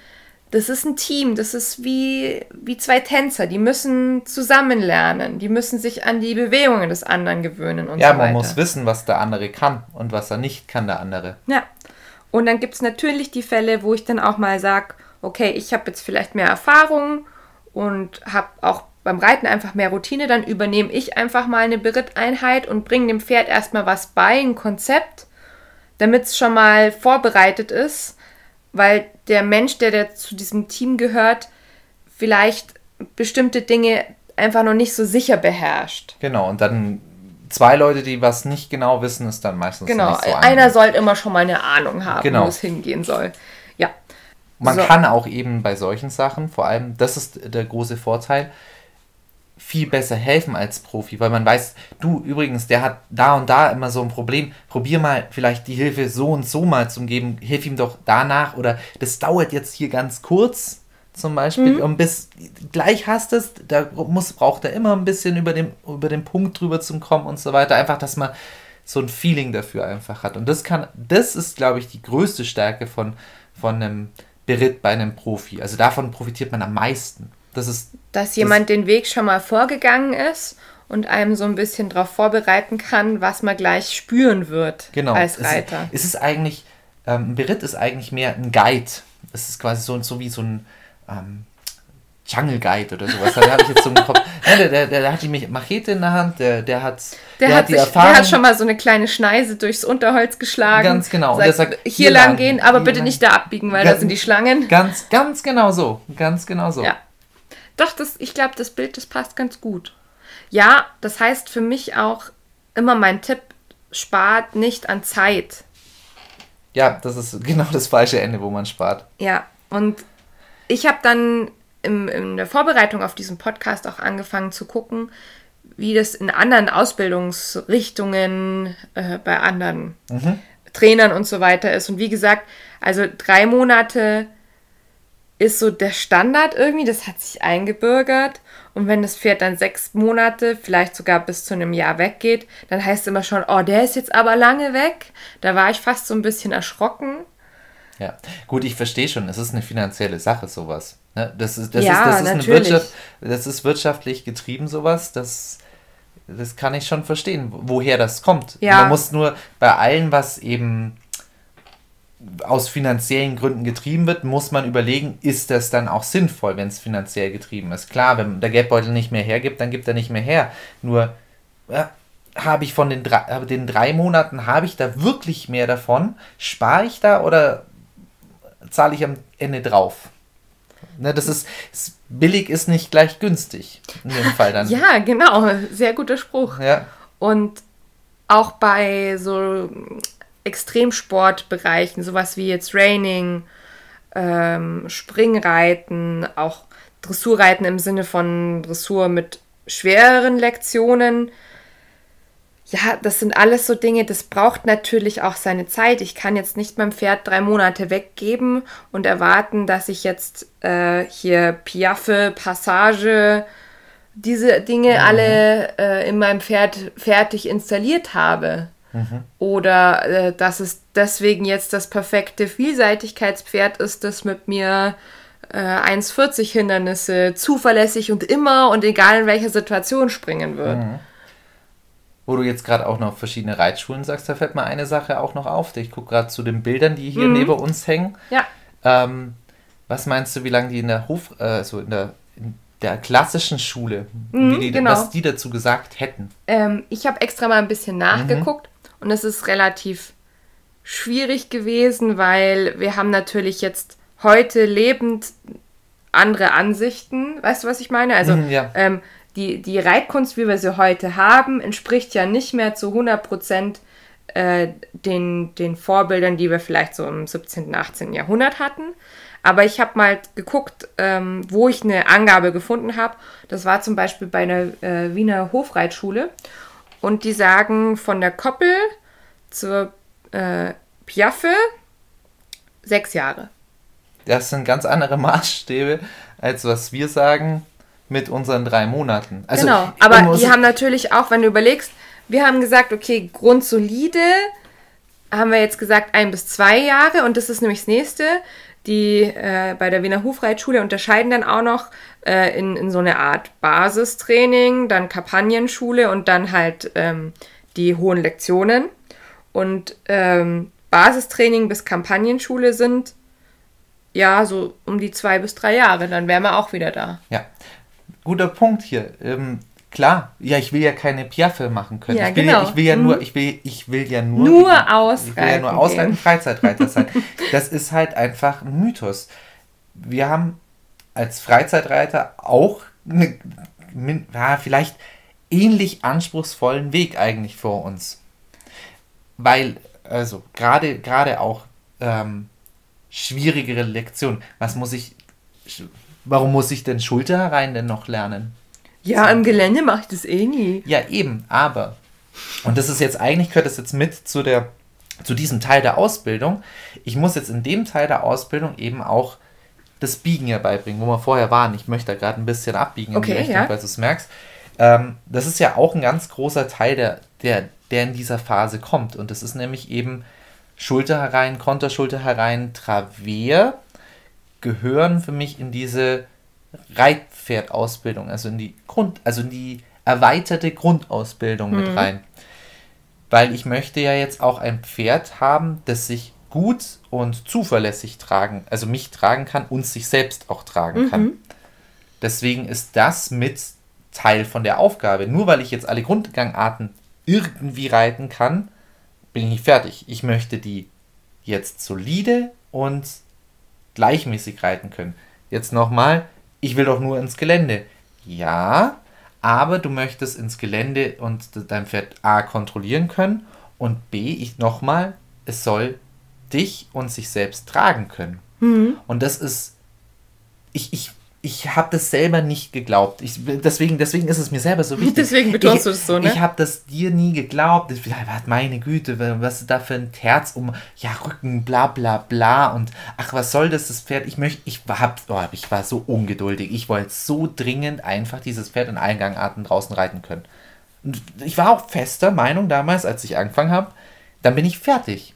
das ist ein Team, das ist wie, wie zwei Tänzer, die müssen zusammen lernen, die müssen sich an die Bewegungen des anderen gewöhnen und ja, so weiter. Ja, man muss wissen, was der andere kann und was er nicht kann, der andere. Ja. Und dann gibt es natürlich die Fälle, wo ich dann auch mal sage, okay, ich habe jetzt vielleicht mehr Erfahrung und habe auch beim Reiten einfach mehr Routine, dann übernehme ich einfach mal eine Beritteinheit und bringe dem Pferd erstmal was bei, ein Konzept, damit es schon mal vorbereitet ist, weil der Mensch, der, der zu diesem Team gehört, vielleicht bestimmte Dinge einfach noch nicht so sicher beherrscht. Genau, und dann zwei Leute, die was nicht genau wissen, ist dann meistens genau. nicht so Einer sollte immer schon mal eine Ahnung haben, Genau. wo es hingehen soll. Ja. Man So. kann auch eben bei solchen Sachen, vor allem, das ist der große Vorteil, viel besser helfen als Profi, weil man weiß, du übrigens, der hat da und da immer so ein Problem, probier mal vielleicht die Hilfe so und so mal zu geben, hilf ihm doch danach oder das dauert jetzt hier ganz kurz zum Beispiel und bis gleich hast es, da muss, braucht er immer ein bisschen über den, über den Punkt drüber zu kommen und so weiter, einfach, dass man so ein Feeling dafür einfach hat. Und das kann, das ist glaube ich die größte Stärke von, von einem Beritt bei einem Profi, also davon profitiert man am meisten. Das ist Dass jemand den Weg schon mal vorgegangen ist und einem so ein bisschen darauf vorbereiten kann, was man gleich spüren wird Genau. als Es- Reiter. Es ist eigentlich, ähm, ein Beritt ist eigentlich mehr ein Guide. Es ist quasi so, so wie so ein ähm, Jungle Guide oder sowas. Da habe ich jetzt so im Kopf. *laughs* Ja, der, der, der hat die Machete in der Hand, der, der hat, Der, hat die sich, Erfahrung. der hat schon mal so eine kleine Schneise durchs Unterholz geschlagen. Ganz genau. Und Sagt, der sagt, hier, hier lang lang, gehen, aber bitte lang. nicht da abbiegen, weil Ganz- da sind die Schlangen. Ganz, ganz genau so. Ganz genau so. Ja. Doch, das, ich glaube, das Bild, das passt ganz gut. Ja, das heißt für mich auch immer mein Tipp, spart nicht an Zeit. ja, das ist genau das falsche Ende, wo man spart. Ja, und ich habe dann im, in der Vorbereitung auf diesen Podcast auch angefangen zu gucken, wie das in anderen Ausbildungsrichtungen äh, bei anderen Trainern und so weiter ist. Und wie gesagt, also drei Monate ist so der Standard irgendwie, das hat sich eingebürgert. Und wenn das Pferd dann sechs Monate, vielleicht sogar bis zu einem Jahr weggeht, dann heißt es immer schon, oh, der ist jetzt aber lange weg. Da war ich fast so ein bisschen erschrocken. Ja, gut, ich verstehe schon, es ist eine finanzielle Sache, sowas. Ne? Das ist, das Ja, ist, das ist eine. Wirtschaft, das ist wirtschaftlich getrieben, sowas. Das, das kann ich schon verstehen, woher das kommt. Ja. Man muss nur bei allem, was eben aus finanziellen Gründen getrieben wird, muss man überlegen, ist das dann auch sinnvoll, wenn es finanziell getrieben ist. Klar, wenn der Geldbeutel nicht mehr hergibt, dann gibt er nicht mehr her. Nur ja, habe ich von den drei, aber den drei Monaten, habe ich da wirklich mehr davon? Spare ich da oder zahle ich am Ende drauf? Ne, das ist, es- billig ist nicht gleich günstig. In dem Fall dann. *laughs* Ja, genau, sehr guter Spruch. ja. Und auch bei so Extremsportbereichen, sowas wie jetzt Raining, ähm, Springreiten, auch Dressurreiten im Sinne von Dressur mit schwereren Lektionen. Ja, das sind alles so Dinge, das braucht natürlich auch seine Zeit. Ich kann jetzt nicht meinem Pferd drei Monate weggeben und erwarten, dass ich jetzt äh, hier Piaffe, Passage, diese Dinge alle äh, in meinem Pferd fertig installiert habe. Oder äh, dass es deswegen jetzt das perfekte Vielseitigkeitspferd ist, das mit mir äh, 1,40 Hindernisse zuverlässig und immer und egal in welcher Situation springen wird. Wo du jetzt gerade auch noch verschiedene Reitschulen sagst, da fällt mir eine Sache auch noch auf. Ich gucke gerade zu den Bildern, die hier neben uns hängen. Ja, Ähm, was meinst du, wie lange die in der Hof, äh, so in der, in der klassischen Schule, wie die, genau. was die dazu gesagt hätten? ähm, ich habe extra mal ein bisschen nachgeguckt und es ist relativ schwierig gewesen, weil wir haben natürlich jetzt heute lebend andere Ansichten. Weißt du, was ich meine? Also Mhm, ja. ähm, die, die Reitkunst, wie wir sie heute haben, entspricht ja nicht mehr zu 100 Prozent äh, den, den Vorbildern, die wir vielleicht so im 17., 18. Jahrhundert hatten. Aber ich habe mal geguckt, ähm, wo ich eine Angabe gefunden habe. Das war zum Beispiel bei einer äh, Wiener Hofreitschule. Und die sagen von der Koppel zur äh, Piaffe sechs Jahre. Das sind ganz andere *laughs* Maßstäbe, als was wir sagen mit unseren drei Monaten. Also, genau, aber die haben natürlich auch, wenn du überlegst, wir haben gesagt, okay, grundsolide haben wir jetzt gesagt ein bis zwei Jahre und das ist nämlich das nächste. Die äh, bei der Wiener Hofreitschule unterscheiden dann auch noch äh, in, in so eine Art Basistraining, dann Kampagnenschule und dann halt ähm, die hohen Lektionen. Und ähm, Basistraining bis Kampagnenschule sind ja, so um die zwei bis drei Jahre, dann wären wir auch wieder da. Ja, guter Punkt hier. Ähm, klar, ja, ich will ja keine Piaffe machen können. Ja, ich, will genau. ja, ich will ja Mhm. nur, ich will, ich will ja nur, Nur ich will ja ausreiten nur ausreiten. Freizeitreiter sein. Das ist halt einfach ein Mythos. Wir haben als Freizeitreiter auch eine, ja, vielleicht ähnlich anspruchsvollen Weg eigentlich vor uns. Weil, also gerade gerade auch ähm, schwierigere Lektionen. Was muss ich, warum muss ich denn Schulterherein denn noch lernen? Ja, im Gelände mache ich das eh nie. Ja, eben, aber. Und das ist jetzt eigentlich, gehört das jetzt mit zu der, zu diesem Teil der Ausbildung. Ich muss jetzt in dem Teil der Ausbildung eben auch das Biegen ja beibringen, wo wir vorher waren. Ich möchte da gerade ein bisschen abbiegen in Okay, die Richtung, ja. weil du es merkst. Ähm, das ist ja auch ein ganz großer Teil, der, der, der in dieser Phase kommt. Und das ist nämlich eben Schulter herein, Konterschulter herein, Travers gehören für mich in diese Reitpferdausbildung, also in die Grund, also in die erweiterte Grundausbildung mit rein. Weil ich möchte ja jetzt auch ein Pferd haben, das sich gut und zuverlässig tragen, also mich tragen kann und sich selbst auch tragen kann. Deswegen ist das mit Teil von der Aufgabe. Nur weil ich jetzt alle Grundgangarten irgendwie reiten kann, bin ich nicht fertig. Ich möchte die jetzt solide und gleichmäßig reiten können. Jetzt nochmal, ich will doch nur ins Gelände. Ja, aber du möchtest ins Gelände und dein Pferd A kontrollieren können und B, ich nochmal, es soll dich und sich selbst tragen können. Und das ist, ich, ich, ich habe das selber nicht geglaubt. Ich, deswegen, deswegen ist es mir selber so *laughs* wichtig. Deswegen betonst ich, du das so, ne? Ich habe das dir nie geglaubt. Ich, meine Güte, was ist da für ein Terz um, ja, Rücken, bla bla bla und ach, was soll das, das Pferd? Ich möchte, ich, hab, oh, ich war so ungeduldig. Ich wollte so dringend einfach dieses Pferd in allen Gangarten draußen reiten können. Und ich war auch fester Meinung damals, als ich angefangen habe, dann bin ich fertig.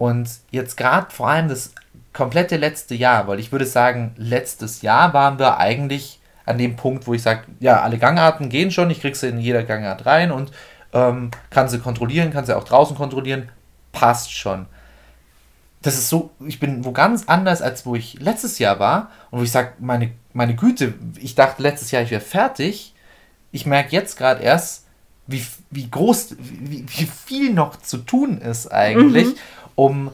Und jetzt gerade vor allem das komplette letzte Jahr, weil ich würde sagen, letztes Jahr waren wir eigentlich an dem Punkt, wo ich sage, ja, alle Gangarten gehen schon, ich krieg sie in jeder Gangart rein und ähm, kann sie kontrollieren, kann sie auch draußen kontrollieren, passt schon. Das ist so, ich bin wo ganz anders, als wo ich letztes Jahr war und wo ich sage, meine, meine Güte, ich dachte letztes Jahr, ich wäre fertig. Ich merke jetzt gerade erst, wie, wie groß, wie, wie viel noch zu tun ist eigentlich, um,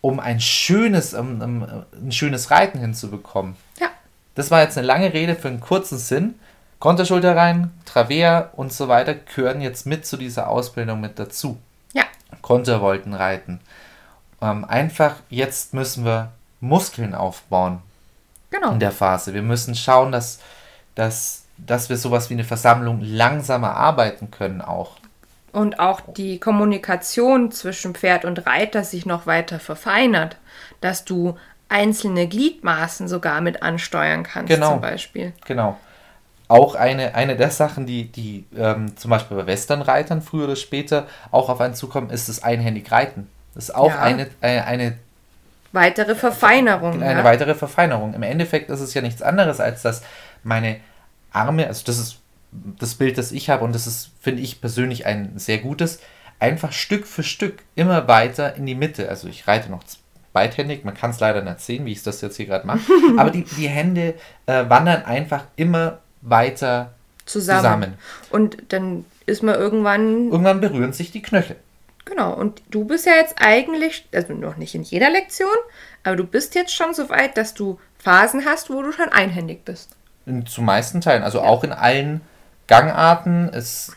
um ein schönes, um, um, ein schönes Reiten hinzubekommen. Ja. Das war jetzt eine lange Rede für einen kurzen Sinn. Konterschulter rein, Travers und so weiter gehören jetzt mit zu dieser Ausbildung mit dazu. Ja. Kontervolten reiten. Ähm, einfach, jetzt müssen wir Muskeln aufbauen Genau. in der Phase. Wir müssen schauen, dass, dass, dass wir sowas wie eine Versammlung langsamer arbeiten können auch. Und auch die Kommunikation zwischen Pferd und Reiter sich noch weiter verfeinert, dass du einzelne Gliedmaßen sogar mit ansteuern kannst, Genau. zum Beispiel. Genau. Auch eine, eine der Sachen, die, die ähm, zum Beispiel bei Westernreitern früher oder später auch auf einen zukommen, ist das einhändig Reiten. Das ist auch Ja. eine, eine, eine Weitere Verfeinerung. eine ja. weitere Verfeinerung. Im Endeffekt ist es ja nichts anderes, als dass meine Arme, also das ist das Bild, das ich habe und das ist, finde ich persönlich ein sehr gutes, einfach Stück für Stück immer weiter in die Mitte. Also ich reite noch beidhändig, man kann es leider nicht sehen, wie ich das jetzt hier gerade mache, *laughs* aber die, die Hände äh, wandern einfach immer weiter zusammen. zusammen. Und dann ist man irgendwann, Irgendwann berühren sich die Knöchel. genau, und du bist ja jetzt eigentlich, also noch nicht in jeder Lektion, aber du bist jetzt schon so weit, dass du Phasen hast, wo du schon einhändig bist. In, zu meisten Teilen, also auch in allen Gangarten. Es,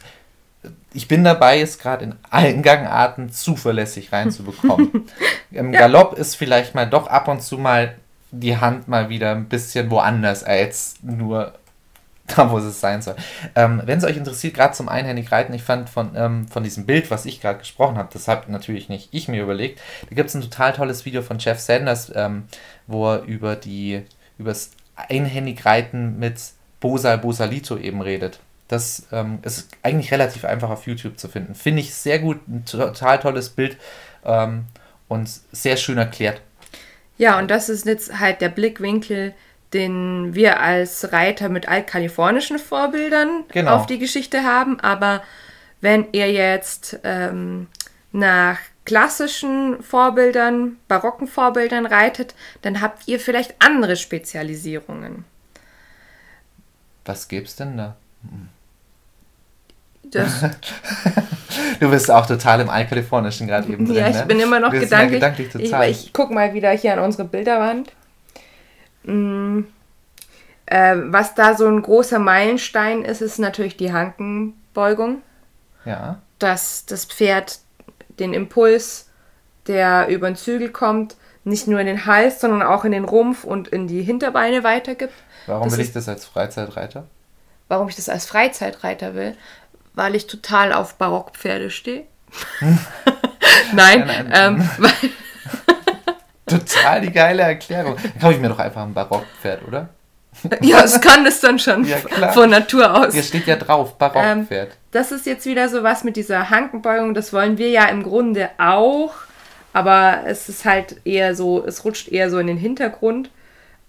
ich bin dabei, es gerade in allen Gangarten zuverlässig reinzubekommen. *laughs* Im Galopp ist vielleicht mal doch ab und zu mal die Hand mal wieder ein bisschen woanders als nur da, wo es sein soll. Ähm, Wenn es euch interessiert, gerade zum einhändig Reiten, ich fand von, ähm, von diesem Bild, was ich gerade gesprochen habe, das habe natürlich nicht ich mir überlegt, da gibt es ein total tolles Video von Jeff Sanders, ähm, wo er über die über das einhändig Reiten mit Bosal Bosalito eben redet. Das ähm, ist eigentlich relativ einfach auf YouTube zu finden. Finde ich sehr gut, ein total tolles Bild ähm, und sehr schön erklärt. Ja, und das ist jetzt halt der Blickwinkel, den wir als Reiter mit altkalifornischen Vorbildern Genau. auf die Geschichte haben. Aber wenn ihr jetzt ähm, nach klassischen Vorbildern, barocken Vorbildern reitet, dann habt ihr vielleicht andere Spezialisierungen. Was gibt's denn da? Das, *laughs* Du bist auch total im Altkalifornischen gerade eben drin. ja, ich ne? bin immer noch gedanklich. gedanklich ich total. ich gucke mal wieder hier an unsere Bilderwand. Mm, äh, was da so ein großer Meilenstein ist, ist natürlich die Hankenbeugung. ja. dass das Pferd den Impuls, der über den Zügel kommt, nicht nur in den Hals, sondern auch in den Rumpf und in die Hinterbeine weitergibt. Warum Das will ich das als Freizeitreiter? Warum ich das als Freizeitreiter will? Weil ich total auf Barockpferde stehe. *laughs* Nein, Nein, nein. ähm, *laughs* weil, Total die geile Erklärung. Dann kaufe ich mir doch einfach ein Barockpferd, oder? *laughs* ja, es kann das dann schon Ja, klar. von Natur aus. Hier steht ja drauf, Barockpferd. Das ist jetzt wieder so was mit dieser Hankenbeugung. Das wollen wir ja im Grunde auch. Aber es ist halt eher so, es rutscht eher so in den Hintergrund.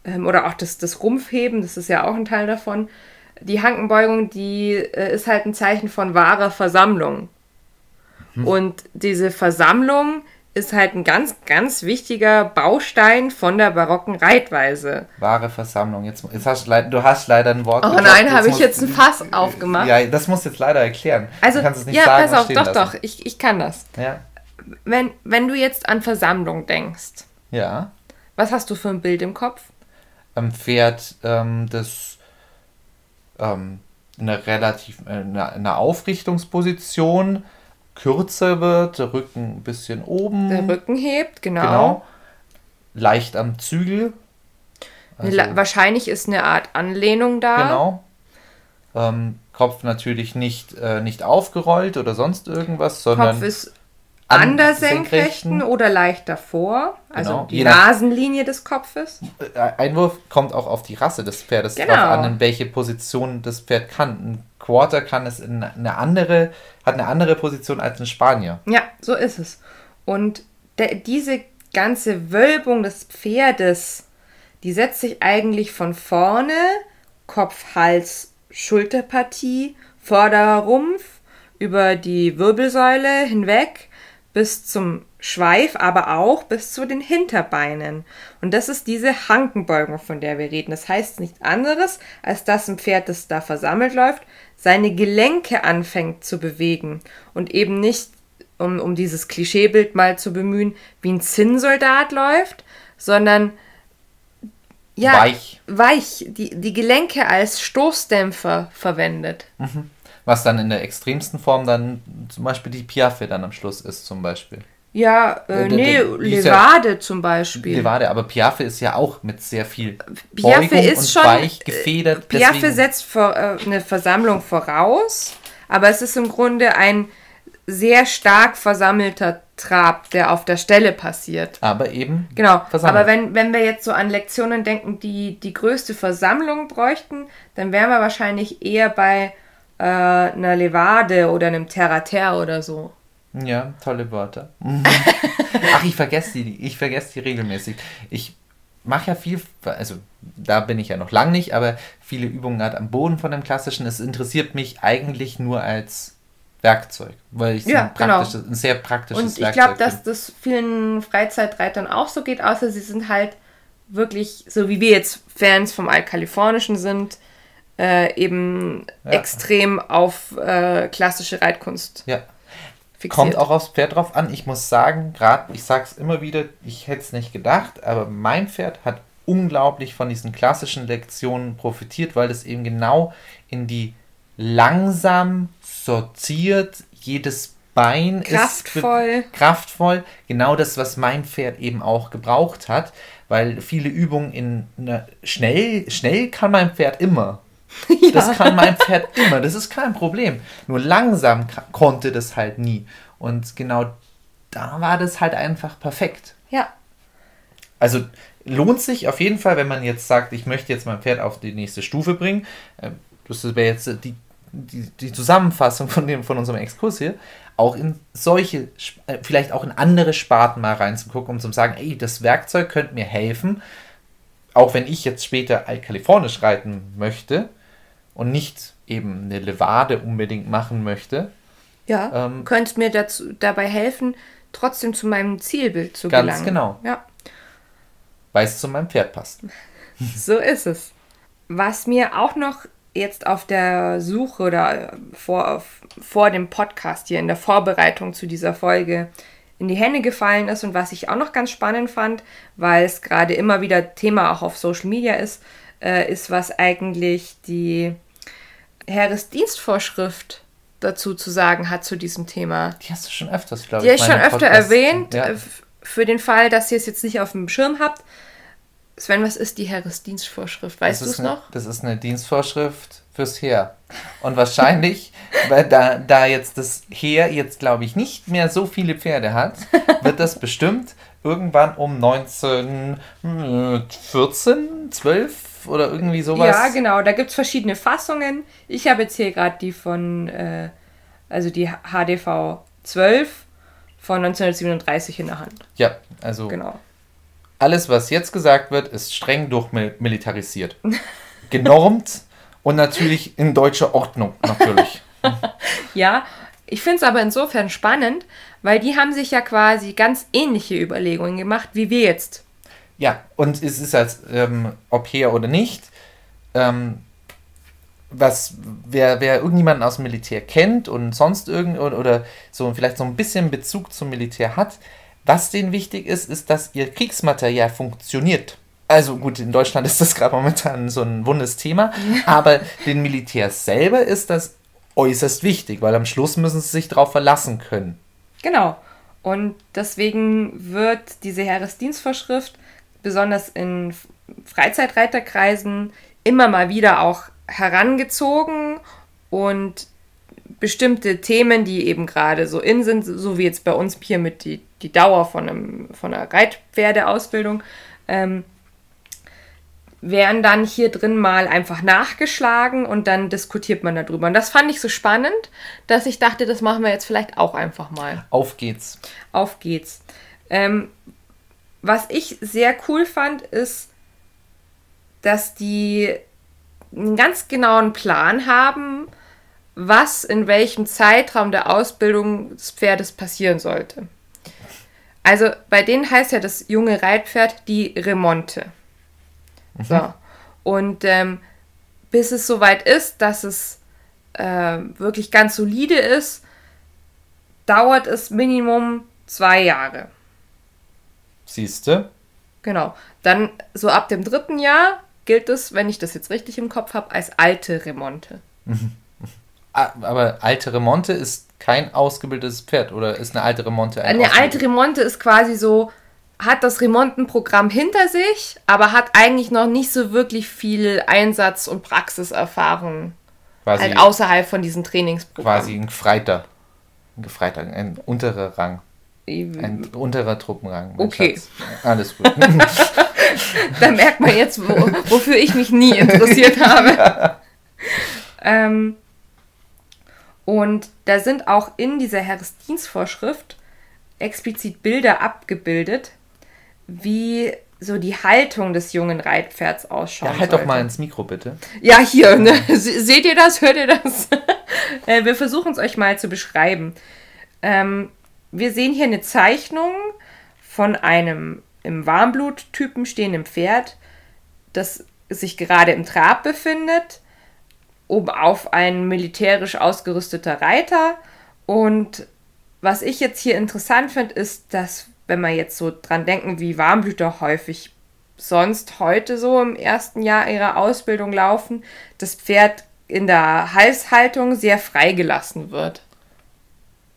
Ähm, oder auch das, das Rumpfheben, das ist ja auch ein Teil davon. Die Hankenbeugung, die äh, ist halt ein Zeichen von wahrer Versammlung. Und diese Versammlung ist halt ein ganz, ganz wichtiger Baustein von der barocken Reitweise. Wahre Versammlung. Jetzt, jetzt hast du, du hast leider ein Wort. Oh gesagt, nein, habe ich muss- jetzt ein Fass aufgemacht. Ja, das musst du jetzt leider erklären. Also, du kannst es nicht ja, sagen pass auf, doch, lassen. doch, ich, ich kann das. Ja. Wenn, wenn du jetzt an Versammlung denkst, ja. was hast du für ein Bild im Kopf? Ein Pferd, ähm, das ähm, eine relativ äh, eine, eine Aufrichtungsposition kürzer wird, der Rücken ein bisschen oben. Der Rücken hebt, genau. Genau. Leicht am Zügel. Also- Wahrscheinlich ist eine Art Anlehnung da. Genau. Ähm, Kopf natürlich nicht, äh, nicht aufgerollt oder sonst irgendwas, sondern Kopf ist an der Senkrechten. Oder leicht davor. Also Genau. die nach- Nasenlinie des Kopfes. Äh, Einwurf kommt auch auf die Rasse des Pferdes Genau. drauf an, in welche Position das Pferd kann. Ein Quarter kann es in eine andere, hat eine andere Position als ein Spanier. Ja, so ist es. Und der, diese ganze Wölbung des Pferdes, die setzt sich eigentlich von vorne, Kopf, Hals, Schulterpartie, vorderer Rumpf, über die Wirbelsäule hinweg bis zum Schweif, aber auch bis zu den Hinterbeinen. Und das ist diese Hankenbeugung, von der wir reden. Das heißt nichts anderes, als dass ein Pferd, das da versammelt läuft, seine Gelenke anfängt zu bewegen und eben nicht, um, um dieses Klischeebild mal zu bemühen, wie ein Zinnsoldat läuft, sondern ja, Weich. weich die, die Gelenke als Stoßdämpfer verwendet. Was dann in der extremsten Form dann zum Beispiel die Piaffe dann am Schluss ist, zum Beispiel. Ja, äh, Äh, nee, ist ja- Levade zum Beispiel. Levade, aber Piaffe ist ja auch mit sehr viel Piaffe Beugung ist und schon, weich gefedert. Piaffe deswegen- setzt vor, äh, eine Versammlung voraus, aber es ist im Grunde ein sehr stark versammelter Trab, der auf der Stelle passiert. aber eben Genau, versammelt. aber wenn, wenn wir jetzt so an Lektionen denken, die die größte Versammlung bräuchten, dann wären wir wahrscheinlich eher bei äh, einer Levade oder einem Terrater oder so. Ja, tolle Wörter. *laughs* Ach, ich vergesse die, ich vergesse die regelmäßig. Ich mache ja viel, also da bin ich ja noch lang nicht, aber viele Übungen gerade am Boden von dem klassischen. Es interessiert mich eigentlich nur als Werkzeug, weil ich es Ja, ein, praktisches, ein sehr praktisches Und ich Werkzeug glaube, dass das vielen Freizeitreitern auch so geht, außer sie sind halt wirklich, so wie wir jetzt Fans vom Altkalifornischen sind, äh, eben Ja. extrem auf äh, klassische Reitkunst Ja, fixiert. kommt auch aufs Pferd drauf an. Ich muss sagen, gerade, ich sage es immer wieder, ich hätte es nicht gedacht, aber mein Pferd hat unglaublich von diesen klassischen Lektionen profitiert, weil es eben genau in die langsam sortiert, jedes Bein Kraftvoll. ist kraftvoll, genau das, was mein Pferd eben auch gebraucht hat, weil viele Übungen in schnell, schnell kann mein Pferd immer. *laughs* Das kann mein Pferd immer, das ist kein Problem. Nur langsam konnte das halt nie. Und genau da war das halt einfach perfekt. Ja, Also lohnt sich auf jeden Fall, wenn man jetzt sagt, ich möchte jetzt mein Pferd auf die nächste Stufe bringen. Ähm, Das wäre jetzt die, die, die Zusammenfassung von, dem, von unserem Exkurs hier. Auch in solche, äh, vielleicht auch in andere Sparten mal reinzugucken, um zu sagen, ey, das Werkzeug könnte mir helfen, auch wenn ich jetzt später altkalifornisch reiten möchte und nicht eben eine Levade unbedingt machen möchte. ja. Ähm, Könntest mir dazu, dabei helfen, trotzdem zu meinem Zielbild zu Ganz gelangen. genau. Ja, Weil es zu meinem Pferd passt. *laughs* so ist es. Was mir auch noch jetzt auf der Suche oder vor, vor dem Podcast hier in der Vorbereitung zu dieser Folge in die Hände gefallen ist und was ich auch noch ganz spannend fand, weil es gerade immer wieder Thema auch auf Social Media ist, äh, ist, was eigentlich die Heeresdienstvorschrift dazu zu sagen hat zu diesem Thema. Die hast du schon öfters, glaube Die ich. habe ich schon öfter Podcast- erwähnt, Ja. äh, für den Fall, dass ihr es jetzt nicht auf dem Schirm habt. Sven, was ist die Heeresdienstvorschrift? Weißt du es noch? Das ist eine Dienstvorschrift fürs Heer. Und wahrscheinlich, *laughs* weil da, da jetzt das Heer jetzt, glaube ich, nicht mehr so viele Pferde hat, *laughs* wird das bestimmt irgendwann um 1914, 12 oder irgendwie sowas. Ja, genau. Da gibt es verschiedene Fassungen. Ich habe jetzt hier gerade die von, äh, also die HDV 12 von 1937 in der Hand. Ja, also Genau. alles, was jetzt gesagt wird, ist streng durchmilitarisiert. *laughs* Genormt und natürlich in deutscher Ordnung, natürlich. *laughs* Ja, ich finde es aber insofern spannend, weil die haben sich ja quasi ganz ähnliche Überlegungen gemacht, wie wir jetzt. Ja, und es ist als, ähm, ob her oder nicht, ähm, was, wer, wer irgendjemanden aus dem Militär kennt und sonst irgend oder, oder so vielleicht so ein bisschen Bezug zum Militär hat, was denen wichtig ist, ist, dass ihr Kriegsmaterial funktioniert. Also gut, in Deutschland ist das gerade momentan so ein wundes Thema, aber den Militärs selber ist das äußerst wichtig, weil am Schluss müssen sie sich darauf verlassen können. Genau. Und deswegen wird diese Heeresdienstvorschrift besonders in Freizeitreiterkreisen immer mal wieder auch herangezogen und bestimmte Themen, die eben gerade so in sind, so wie jetzt bei uns hier mit die, die Dauer von, einem, von einer Reitpferdeausbildung, ähm, werden dann hier drin mal einfach nachgeschlagen und dann diskutiert man darüber. Und das fand ich so spannend, dass ich dachte, das machen wir jetzt vielleicht auch einfach mal. Auf geht's. Auf geht's. Ähm, was ich sehr cool fand, ist, dass die einen ganz genauen Plan haben, was in welchem Zeitraum der Ausbildung des Pferdes passieren sollte. Also bei denen heißt ja das junge Reitpferd die Remonte. So. Und ähm, bis es soweit ist, dass es äh, wirklich ganz solide ist, dauert es Minimum zwei Jahre. Siehste? Genau. Dann so ab dem dritten Jahr gilt es, wenn ich das jetzt richtig im Kopf habe, als alte Remonte. *laughs* Ah, Aber alte Remonte ist kein ausgebildetes Pferd oder ist eine alte Remonte ein Eine alte Remonte ist quasi so, hat das Remontenprogramm hinter sich, aber hat eigentlich noch nicht so wirklich viel Einsatz- und Praxiserfahrung quasi, halt außerhalb von diesen Trainingsprogrammen. quasi ein Gefreiter. Ein Gefreiter, ein unterer Rang. Ein unterer Truppenrang. Okay. Schatz. Alles gut. *laughs* Da merkt man jetzt, wo, wofür ich mich nie interessiert habe. ähm, und da sind auch in dieser Heeresdienstvorschrift explizit Bilder abgebildet, wie so die Haltung des jungen Reitpferds ausschaut. ja, halt doch mal ins Mikro, bitte. Ja, hier, ne? Se- Seht ihr das? Hört ihr das? *laughs* Äh, wir versuchen es euch mal zu beschreiben. Ähm, wir sehen hier eine Zeichnung von einem im Warmbluttypen stehenden Pferd, das sich gerade im Trab befindet, oben auf ein militärisch ausgerüsteter Reiter. Und was ich jetzt hier interessant finde, ist, dass, wenn wir jetzt so dran denken, wie Warmblüter häufig sonst heute so im ersten Jahr ihrer Ausbildung laufen, das Pferd in der Halshaltung sehr freigelassen wird.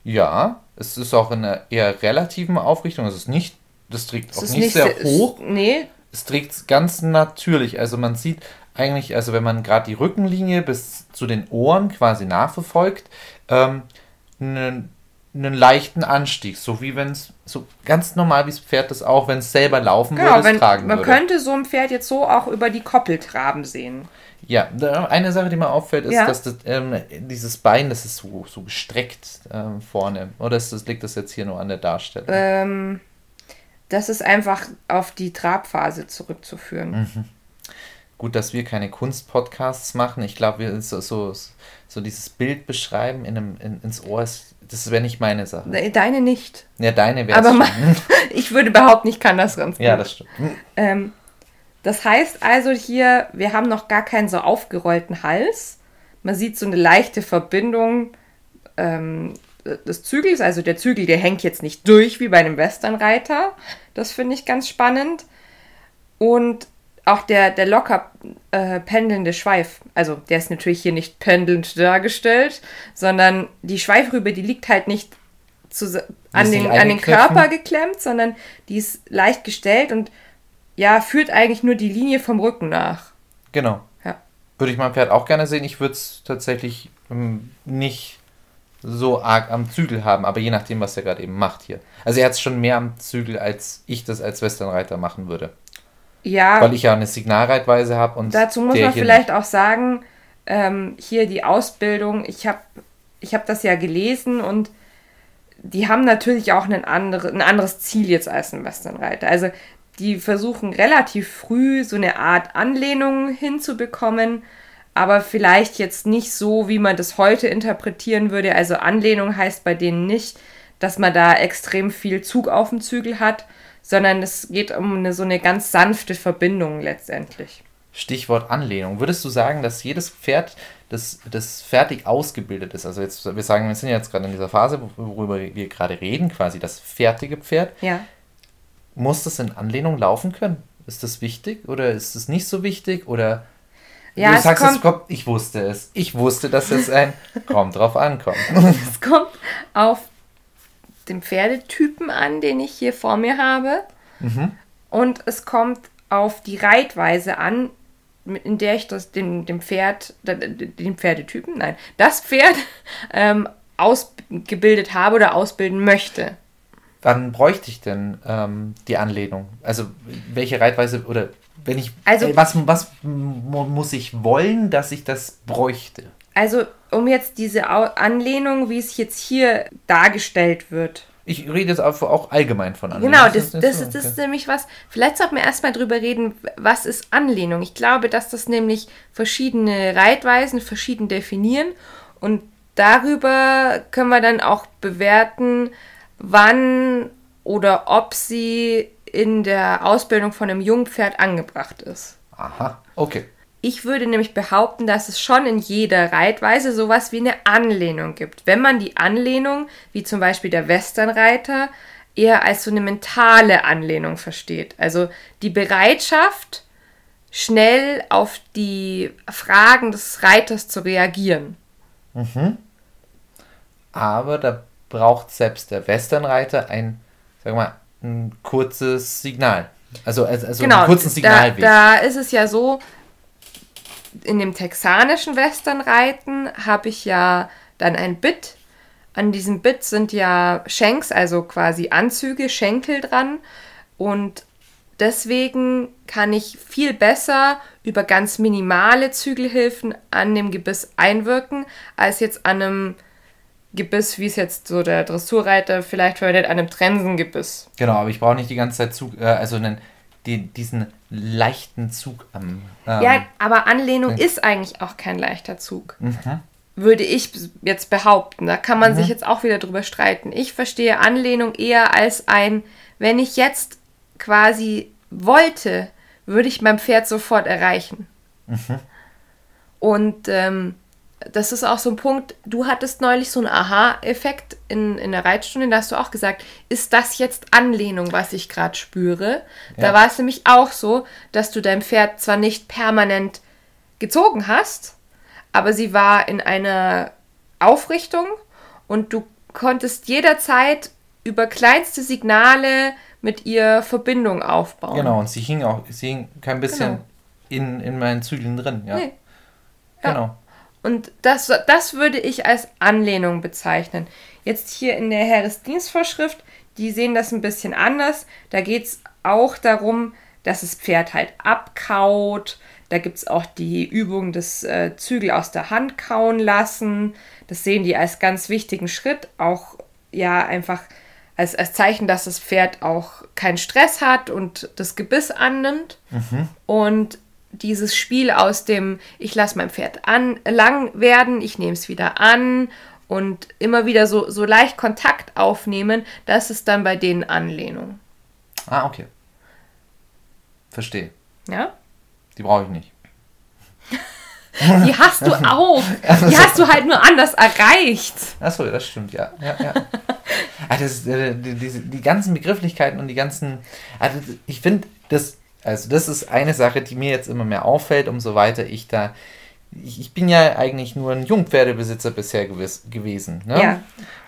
Ja, es ist auch in einer eher relativen Aufrichtung. Es ist nicht, das trägt auch Es nicht, sehr se- hoch. Nee, Es trägt ganz natürlich. Also man sieht eigentlich, also wenn man gerade die Rückenlinie bis zu den Ohren quasi nachverfolgt, ähm, einen, einen leichten Anstieg. So wie wenn es, so ganz normal wie das Pferd das auch, wenn es selber laufen genau. würde, es Wenn, tragen man würde. könnte so ein Pferd jetzt so auch über die Koppel traben sehen. Ja, eine Sache, die mir auffällt, ist, Ja. dass das, ähm, dieses Bein, das ist so, so gestreckt ähm, vorne. Oder ist das, liegt das jetzt hier nur an der Darstellung? Ähm, das ist einfach auf die Trabphase zurückzuführen. Mhm. Gut, dass wir keine Kunstpodcasts machen. Ich glaube, wir so, so, so dieses Bild beschreiben in einem, in, ins Ohr ist, Das wäre nicht meine Sache. Deine nicht. Ja, deine wäre Aber *laughs* ich würde behaupten, ich kann das ganz gut. Ja, das stimmt. Ähm, das heißt also hier, wir haben noch gar keinen so aufgerollten Hals. Man sieht so eine leichte Verbindung ähm, des Zügels. Also der Zügel, der hängt jetzt nicht durch wie bei einem Westernreiter. Das finde ich ganz spannend. Und auch der, der locker äh, pendelnde Schweif, also der ist natürlich hier nicht pendelnd dargestellt, sondern die Schweifrübe, die liegt halt nicht zu, an, den, an den Körper geklemmt, sondern die ist leicht gestellt und ja, führt eigentlich nur die Linie vom Rücken nach. Genau. Ja. Würde ich mein Pferd auch gerne sehen. Ich würde es tatsächlich ähm, nicht so arg am Zügel haben, aber je nachdem, was er gerade eben macht hier. Also er hat es schon mehr am Zügel, als ich das als Westernreiter machen würde. Ja. Weil ich ja eine Signalreitweise habe und. Dazu muss man vielleicht auch sagen, ähm, hier die Ausbildung, ich habe ich hab das ja gelesen und die haben natürlich auch einen andere, ein anderes Ziel jetzt als ein Westernreiter. Also die versuchen relativ früh so eine Art Anlehnung hinzubekommen, aber vielleicht jetzt nicht so, wie man das heute interpretieren würde. Also Anlehnung heißt bei denen nicht, dass man da extrem viel Zug auf dem Zügel hat, sondern es geht um eine, so eine ganz sanfte Verbindung letztendlich. Stichwort Anlehnung. Würdest du sagen, dass jedes Pferd, das, das fertig ausgebildet ist, also jetzt, wir sagen, wir sind jetzt gerade in dieser Phase, worüber wir gerade reden, quasi das fertige Pferd, ja. Muss das in Anlehnung laufen können? Ist das wichtig oder ist es nicht so wichtig? Oder ja, du sagst, kommt, es kommt, ich wusste es. Ich wusste, dass es ein *laughs* kommt drauf ankommt. es kommt auf den Pferdetypen an, den ich hier vor mir habe. Mhm. Und es kommt auf die Reitweise an, in der ich das, den, dem Pferd, den Pferdetypen, nein, das Pferd ähm, ausgebildet habe oder ausbilden möchte. Wann bräuchte ich denn ähm, die Anlehnung? Also welche Reitweise oder wenn ich also, äh, was, was muss ich wollen, dass ich das bräuchte? Also um jetzt diese Anlehnung, wie es jetzt hier dargestellt wird. Ich rede jetzt auch allgemein von Anlehnung. Genau, das, das, das, ist, das ist nämlich was. Vielleicht sollten wir erstmal drüber reden, was ist Anlehnung. Ich glaube, dass das nämlich verschiedene Reitweisen verschieden definieren und darüber können wir dann auch bewerten, wann oder ob sie in der Ausbildung von einem Jungpferd angebracht ist. Aha, okay. Ich würde nämlich behaupten, dass es schon in jeder Reitweise sowas wie eine Anlehnung gibt. Wenn man die Anlehnung, wie zum Beispiel der Westernreiter, eher als so eine mentale Anlehnung versteht. Also die Bereitschaft, schnell auf die Fragen des Reiters zu reagieren. Mhm. Aber da braucht selbst der Westernreiter ein, sag mal, ein kurzes Signal. Also, also genau, einen kurzen Signalweg. Da, da ist es ja so, in dem texanischen Westernreiten habe ich ja dann ein Bit. An diesem Bit sind ja Shanks, also quasi Anzüge, Schenkel dran. Und deswegen kann ich viel besser über ganz minimale Zügelhilfen an dem Gebiss einwirken, als jetzt an einem Gebiss, wie es jetzt so der Dressurreiter vielleicht verwendet, an einem Trensengebiss. Genau, aber ich brauche nicht die ganze Zeit Zug, äh, also einen, die, diesen leichten Zug am. Ähm, ja, aber Anlehnung ist eigentlich auch kein leichter Zug. Mhm. Würde ich jetzt behaupten. Da kann man mhm. sich jetzt auch wieder drüber streiten. Ich verstehe Anlehnung eher als ein, wenn ich jetzt quasi wollte, würde ich mein Pferd sofort erreichen. Mhm. Und ähm, das ist auch so ein Punkt, du hattest neulich so einen Aha-Effekt in, in der Reitstunde, da hast du auch gesagt, ist das jetzt Anlehnung, was ich gerade spüre? Ja. Da war es nämlich auch so, dass du dein Pferd zwar nicht permanent gezogen hast, aber sie war in einer Aufrichtung und du konntest jederzeit über kleinste Signale mit ihr Verbindung aufbauen. Genau, und sie hing auch, sie hing kein bisschen genau. in, in meinen Zügeln drin, ja. Nee. Genau. Und das, das würde ich als Anlehnung bezeichnen. Jetzt hier in der Heeresdienstvorschrift, die sehen das ein bisschen anders. Da geht es auch darum, dass das Pferd halt abkaut. Da gibt es auch die Übung des äh, Zügel aus der Hand kauen lassen. Das sehen die als ganz wichtigen Schritt. Auch ja einfach als, als Zeichen, dass das Pferd auch keinen Stress hat und das Gebiss annimmt. Mhm. Und dieses Spiel aus dem, ich lasse mein Pferd an, lang werden, ich nehme es wieder an und immer wieder so, so leicht Kontakt aufnehmen, das ist dann bei denen Anlehnung. Ah, okay. Verstehe. Ja? Die brauche ich nicht. *laughs* Die hast du auch. Die *laughs* hast du halt nur anders erreicht. Achso, das stimmt, ja. ja, ja. ah, das, äh, die, die, die, ganzen Begrifflichkeiten und die ganzen. Also ich finde, das, also das ist eine Sache, die mir jetzt immer mehr auffällt, umso weiter ich da. Ich, ich bin ja eigentlich nur ein Jungpferdebesitzer bisher gewiss, gewesen. Ne? Ja.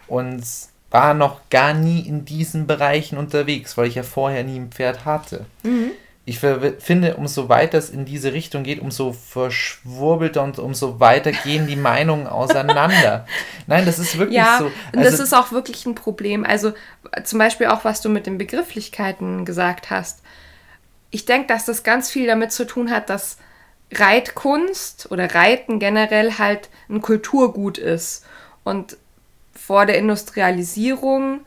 Und war noch gar nie in diesen Bereichen unterwegs, weil ich ja vorher nie ein Pferd hatte. Mhm ich finde, umso weiter es in diese Richtung geht, umso verschwurbelter und umso weiter gehen die Meinungen *laughs* auseinander. Nein, das ist wirklich ja, so. Also, und das ist auch wirklich ein Problem. Also zum Beispiel auch, was du mit den Begrifflichkeiten gesagt hast. Ich denke, dass das ganz viel damit zu tun hat, dass Reitkunst oder Reiten generell halt ein Kulturgut ist. Und vor der Industrialisierung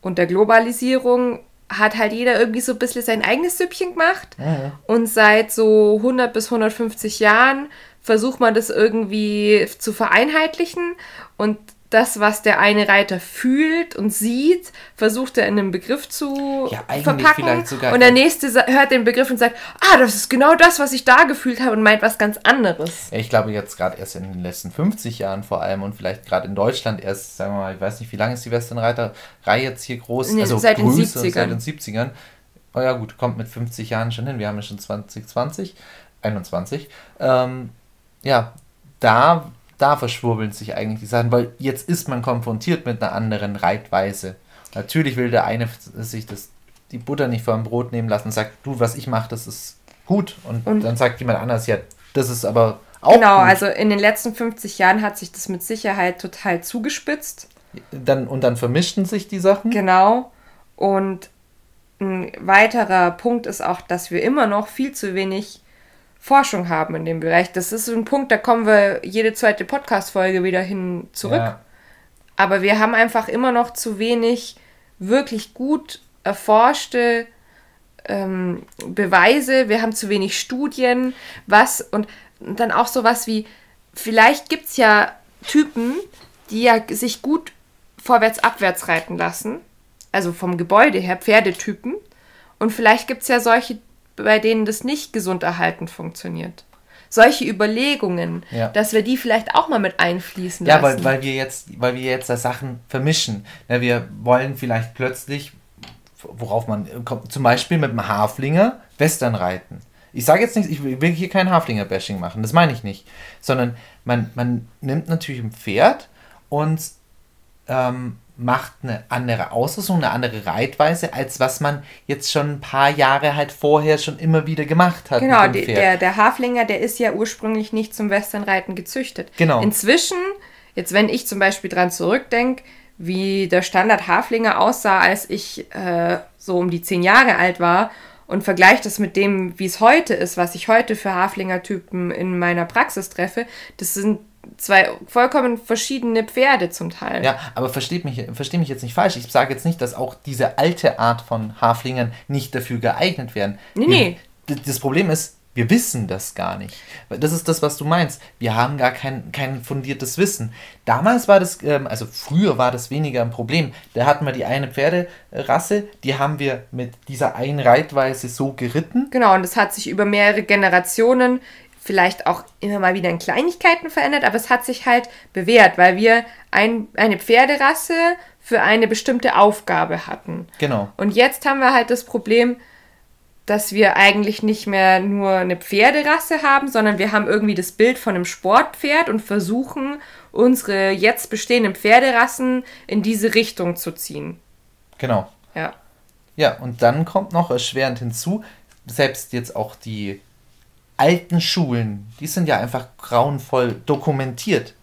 und der Globalisierung hat halt jeder irgendwie so ein bisschen sein eigenes Süppchen gemacht. Ja. Und seit so 100 bis 150 Jahren versucht man das irgendwie zu vereinheitlichen. Und das, was der eine Reiter fühlt und sieht, versucht er in einem Begriff zu ja, verpacken. und der nächste hört den Begriff und sagt, ah, das ist genau das, was ich da gefühlt habe und meint was ganz anderes. Ich glaube jetzt gerade erst in den letzten 50 Jahren vor allem und vielleicht gerade in Deutschland erst, sagen wir mal, ich weiß nicht, wie lange ist die Westernreiterei jetzt hier groß? Nee, also seit größer, den 70ern. Seit den 70ern. Oh ja gut, kommt mit 50 Jahren schon hin. Wir haben ja schon 2020, 21. Ähm, ja, da da verschwurbeln sich eigentlich die Sachen, weil jetzt ist man konfrontiert mit einer anderen Reitweise. Natürlich will der eine sich das, die Butter nicht vom Brot nehmen lassen und sagt, du, was ich mache, das ist gut. Und, und, dann sagt jemand anders, ja, das ist aber auch Genau, gut. also in den letzten 50 Jahren hat sich das mit Sicherheit total zugespitzt. Dann, und dann vermischten sich die Sachen. Genau. Und ein weiterer Punkt ist auch, dass wir immer noch viel zu wenig Forschung haben in dem Bereich. Das ist ein Punkt, da kommen wir jede zweite Podcast-Folge wieder hin zurück. Ja. Aber wir haben einfach immer noch zu wenig wirklich gut erforschte ähm, Beweise. Wir haben zu wenig Studien. Was und dann auch sowas wie, vielleicht gibt es ja Typen, die ja sich gut vorwärts-abwärts reiten lassen. Also vom Gebäude her, Pferdetypen. Und vielleicht gibt es ja solche bei denen das nicht gesund erhalten funktioniert. Solche Überlegungen, ja. dass wir die vielleicht auch mal mit einfließen lassen. Ja, weil, weil wir jetzt, weil wir jetzt da Sachen vermischen. Ja, wir wollen vielleicht plötzlich, worauf man kommt, zum Beispiel mit dem Haflinger Western reiten. Ich sage jetzt nicht, ich will hier kein Haflinger-Bashing machen, das meine ich nicht. Sondern man, man nimmt natürlich ein Pferd und ähm, macht eine andere Ausrüstung, eine andere Reitweise, als was man jetzt schon ein paar Jahre halt vorher schon immer wieder gemacht hat. Genau, der, der Haflinger, der ist ja ursprünglich nicht zum Westernreiten gezüchtet. Genau. Inzwischen, jetzt wenn ich zum Beispiel dran zurückdenke, wie der Standard Haflinger aussah, als ich äh, so um die zehn Jahre alt war und vergleiche das mit dem, wie es heute ist, was ich heute für Haflinger-Typen in meiner Praxis treffe, das sind zwei vollkommen verschiedene Pferde zum Teil. Ja, aber versteht mich, versteh mich jetzt nicht falsch. Ich sage jetzt nicht, dass auch diese alte Art von Haflingern nicht dafür geeignet werden. Nee, nee. Das Problem ist, wir wissen das gar nicht. Das ist das, was du meinst. Wir haben gar kein, kein fundiertes Wissen. Damals war das, ähm, also früher war das weniger ein Problem. Da hatten wir die eine Pferderasse, die haben wir mit dieser einen Reitweise so geritten. Genau, und das hat sich über mehrere Generationen vielleicht auch immer mal wieder in Kleinigkeiten verändert, aber es hat sich halt bewährt, weil wir ein, eine Pferderasse für eine bestimmte Aufgabe hatten. Genau. Und jetzt haben wir halt das Problem, dass wir eigentlich nicht mehr nur eine Pferderasse haben, sondern wir haben irgendwie das Bild von einem Sportpferd und versuchen, unsere jetzt bestehenden Pferderassen in diese Richtung zu ziehen. Genau. Ja. Ja, und dann kommt noch erschwerend hinzu, selbst jetzt auch die alten Schulen, die sind ja einfach grauenvoll dokumentiert.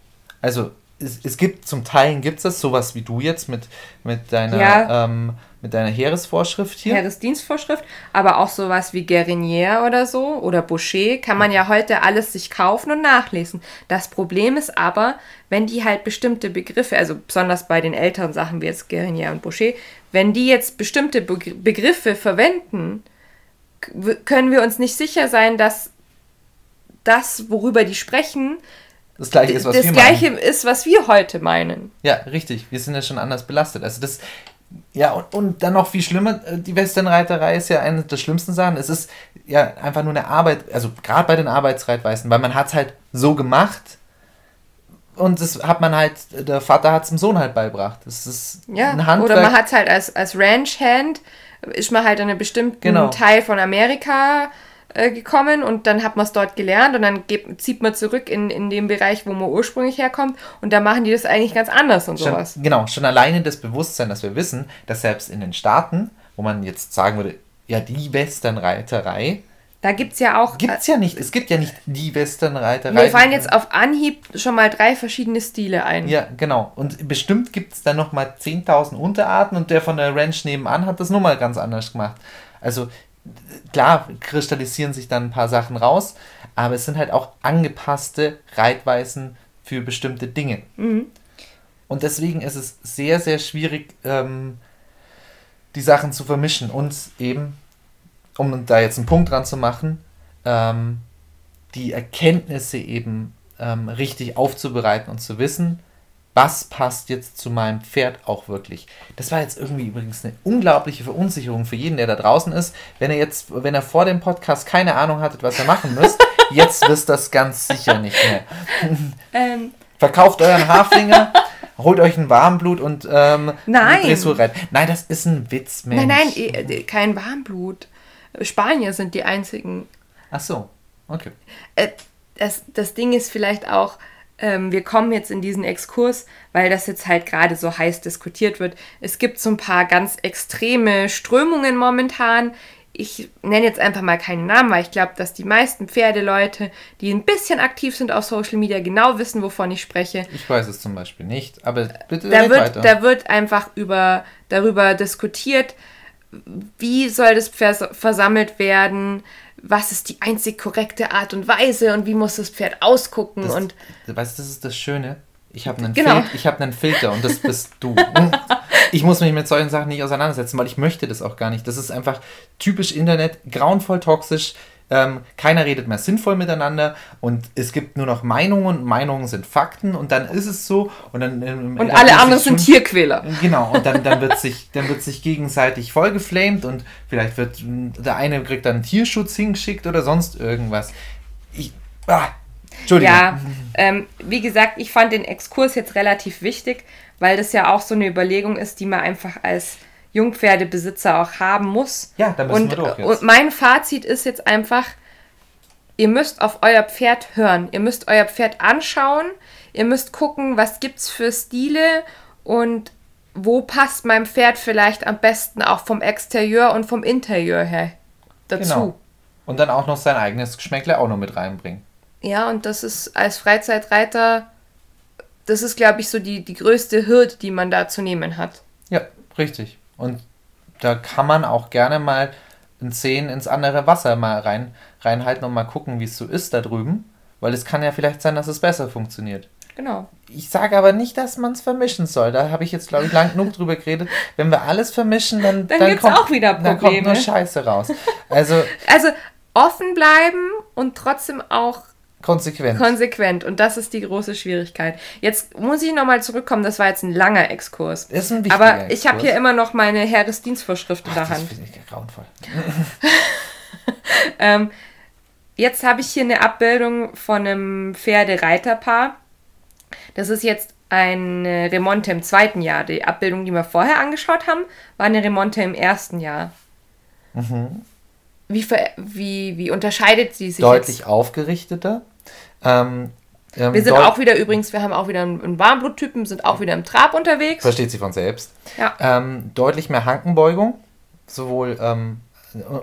Also es, es gibt zum Teil gibt es das, sowas wie du jetzt mit, mit, deiner, ja. ähm, mit deiner Heeresvorschrift hier. Heeresdienstvorschrift, aber auch sowas wie Guerinier oder so oder Boucher kann man ja heute alles sich kaufen und nachlesen. Das Problem ist aber, wenn die halt bestimmte Begriffe, also besonders bei den älteren Sachen wie jetzt Guerinier und Boucher, wenn die jetzt bestimmte Begriffe verwenden, können wir uns nicht sicher sein, dass das, worüber die sprechen, das gleiche ist, was das wir gleiche meinen. ist, was wir heute meinen. Ja, richtig. Wir sind ja schon anders belastet. Also das, ja, und, und dann noch viel schlimmer, äh, die Westernreiterei ist ja eine der schlimmsten Sachen. Es ist ja einfach nur eine Arbeit, also gerade bei den Arbeitsreitweisen, weil man hat es halt so gemacht und das hat man halt, der Vater hat es dem Sohn halt beigebracht. Das ist ja, ein Handwerk. Oder man hat es halt als, als Ranch-Hand, ist man halt in einem bestimmten genau. Teil von Amerika äh, gekommen und dann hat man es dort gelernt und dann geht, zieht man zurück in, in den Bereich, wo man ursprünglich herkommt und da machen die das eigentlich ganz anders und schon, sowas. Genau, schon alleine das Bewusstsein, dass wir wissen, dass selbst in den Staaten, wo man jetzt sagen würde, ja, die Westernreiterei, da gibt es ja auch. Gibt es ja nicht. Es gibt ja nicht die Westernreiterei. Mir fallen jetzt auf Anhieb schon mal drei verschiedene Stile ein. Ja, genau. Und bestimmt gibt es dann nochmal 10.000 Unterarten und der von der Ranch nebenan hat das nur mal ganz anders gemacht. Also klar kristallisieren sich dann ein paar Sachen raus, aber es sind halt auch angepasste Reitweisen für bestimmte Dinge. Mhm. Und deswegen ist es sehr, sehr schwierig, ähm, die Sachen zu vermischen und eben, um da jetzt einen Punkt dran zu machen, ähm, die Erkenntnisse eben ähm, richtig aufzubereiten und zu wissen, was passt jetzt zu meinem Pferd auch wirklich. Das war jetzt irgendwie übrigens eine unglaubliche Verunsicherung für jeden, der da draußen ist. Wenn er jetzt, wenn er vor dem Podcast keine Ahnung hattet, was er machen müsst, *laughs* jetzt wisst das ganz sicher nicht mehr. *laughs* Ähm. Verkauft euren Haflinger, holt euch ein Warmblut und ähm, nein. Nein, das ist ein Witz, Mensch. Nein, nein, eh, kein Warmblut. Spanier sind die einzigen. Ach so, okay. Äh, das, das Ding ist vielleicht auch, ähm, wir kommen jetzt in diesen Exkurs, weil das jetzt halt gerade so heiß diskutiert wird. Es gibt so ein paar ganz extreme Strömungen momentan. Ich nenne jetzt einfach mal keinen Namen, weil ich glaube, dass die meisten Pferdeleute, die ein bisschen aktiv sind auf Social Media, genau wissen, wovon ich spreche. Ich weiß es zum Beispiel nicht, aber bitte da wird, weiter. Da wird einfach über, darüber diskutiert, wie soll das Pferd versammelt werden, was ist die einzig korrekte Art und Weise und wie muss das Pferd ausgucken das, und weißt du, das ist das Schöne. Ich habe einen, genau. Fil hab einen Filter und das bist du. *laughs* ich muss mich mit solchen Sachen nicht auseinandersetzen, weil ich möchte das auch gar nicht. Das ist einfach typisch Internet, grauenvoll toxisch. Ähm, keiner redet mehr sinnvoll miteinander und es gibt nur noch Meinungen. Meinungen sind Fakten und dann ist es so und dann ähm, und dann alle anderen sind Tierquäler. Genau und dann, dann wird sich dann wird sich gegenseitig vollgeflamed und vielleicht wird der eine kriegt dann Tierschutz hingeschickt oder sonst irgendwas. Ich, ah, Entschuldigung. Ja, ähm, wie gesagt, ich fand den Exkurs jetzt relativ wichtig, weil das ja auch so eine Überlegung ist, die man einfach als Jungpferdebesitzer auch haben muss. Ja, da müssen und, wir doch jetzt. Und mein Fazit ist jetzt einfach, ihr müsst auf euer Pferd hören. Ihr müsst euer Pferd anschauen. Ihr müsst gucken, was gibt's für Stile und wo passt mein Pferd vielleicht am besten auch vom Exterieur und vom Interieur her dazu. Genau. Und dann auch noch sein eigenes Geschmäckle auch noch mit reinbringen. Ja, und das ist als Freizeitreiter, das ist, glaube ich, so die, die größte Hürde, die man da zu nehmen hat. Ja, richtig. Und da kann man auch gerne mal in Zehen ins andere Wasser mal rein, reinhalten und mal gucken, wie es so ist da drüben. Weil es kann ja vielleicht sein, dass es besser funktioniert. Genau. Ich sage aber nicht, dass man es vermischen soll. Da habe ich jetzt, glaube ich, lang genug *laughs* drüber geredet. Wenn wir alles vermischen, dann, dann, dann kommt, auch wieder Probleme. Dann kommt nur Scheiße raus. *laughs* Also, also offen bleiben und trotzdem auch Konsequent. Konsequent. Und das ist die große Schwierigkeit. Jetzt muss ich nochmal zurückkommen. Das war jetzt ein langer Exkurs. Ist ein wichtiger Aber ich habe hier immer noch meine Heeresdienstvorschrift in der Hand. Das finde ich grauenvoll. *laughs* ähm, jetzt habe ich hier eine Abbildung von einem Pferdereiterpaar. Das ist jetzt eine Remonte im zweiten Jahr. Die Abbildung, die wir vorher angeschaut haben, war eine Remonte im ersten Jahr. Mhm. Wie, wie, wie unterscheidet sie sich Deutlich jetzt? aufgerichteter. Ähm, ähm, wir sind auch wieder übrigens, wir haben auch wieder einen Warmbluttypen, sind auch wieder im Trab unterwegs. Versteht sie von selbst. Ja. Ähm, deutlich mehr Hankenbeugung, sowohl ähm,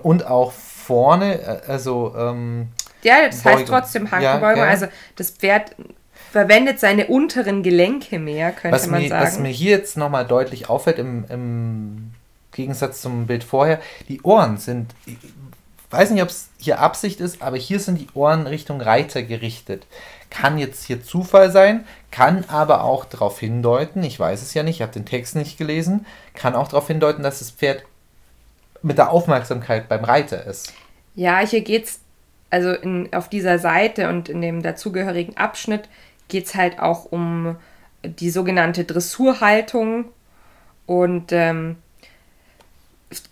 und auch vorne, äh, also ähm, ja, das Beugung. heißt trotzdem Hankenbeugung. Ja, also das Pferd verwendet seine unteren Gelenke mehr, könnte was man mir, sagen. Was mir hier jetzt nochmal deutlich auffällt im, im Gegensatz zum Bild vorher, die Ohren sind weiß nicht, ob es hier Absicht ist, aber hier sind die Ohren Richtung Reiter gerichtet. Kann jetzt hier Zufall sein, kann aber auch darauf hindeuten, ich weiß es ja nicht, ich habe den Text nicht gelesen, kann auch darauf hindeuten, dass das Pferd mit der Aufmerksamkeit beim Reiter ist. Ja, hier geht es, also in, auf dieser Seite und in dem dazugehörigen Abschnitt geht es halt auch um die sogenannte Dressurhaltung und ähm,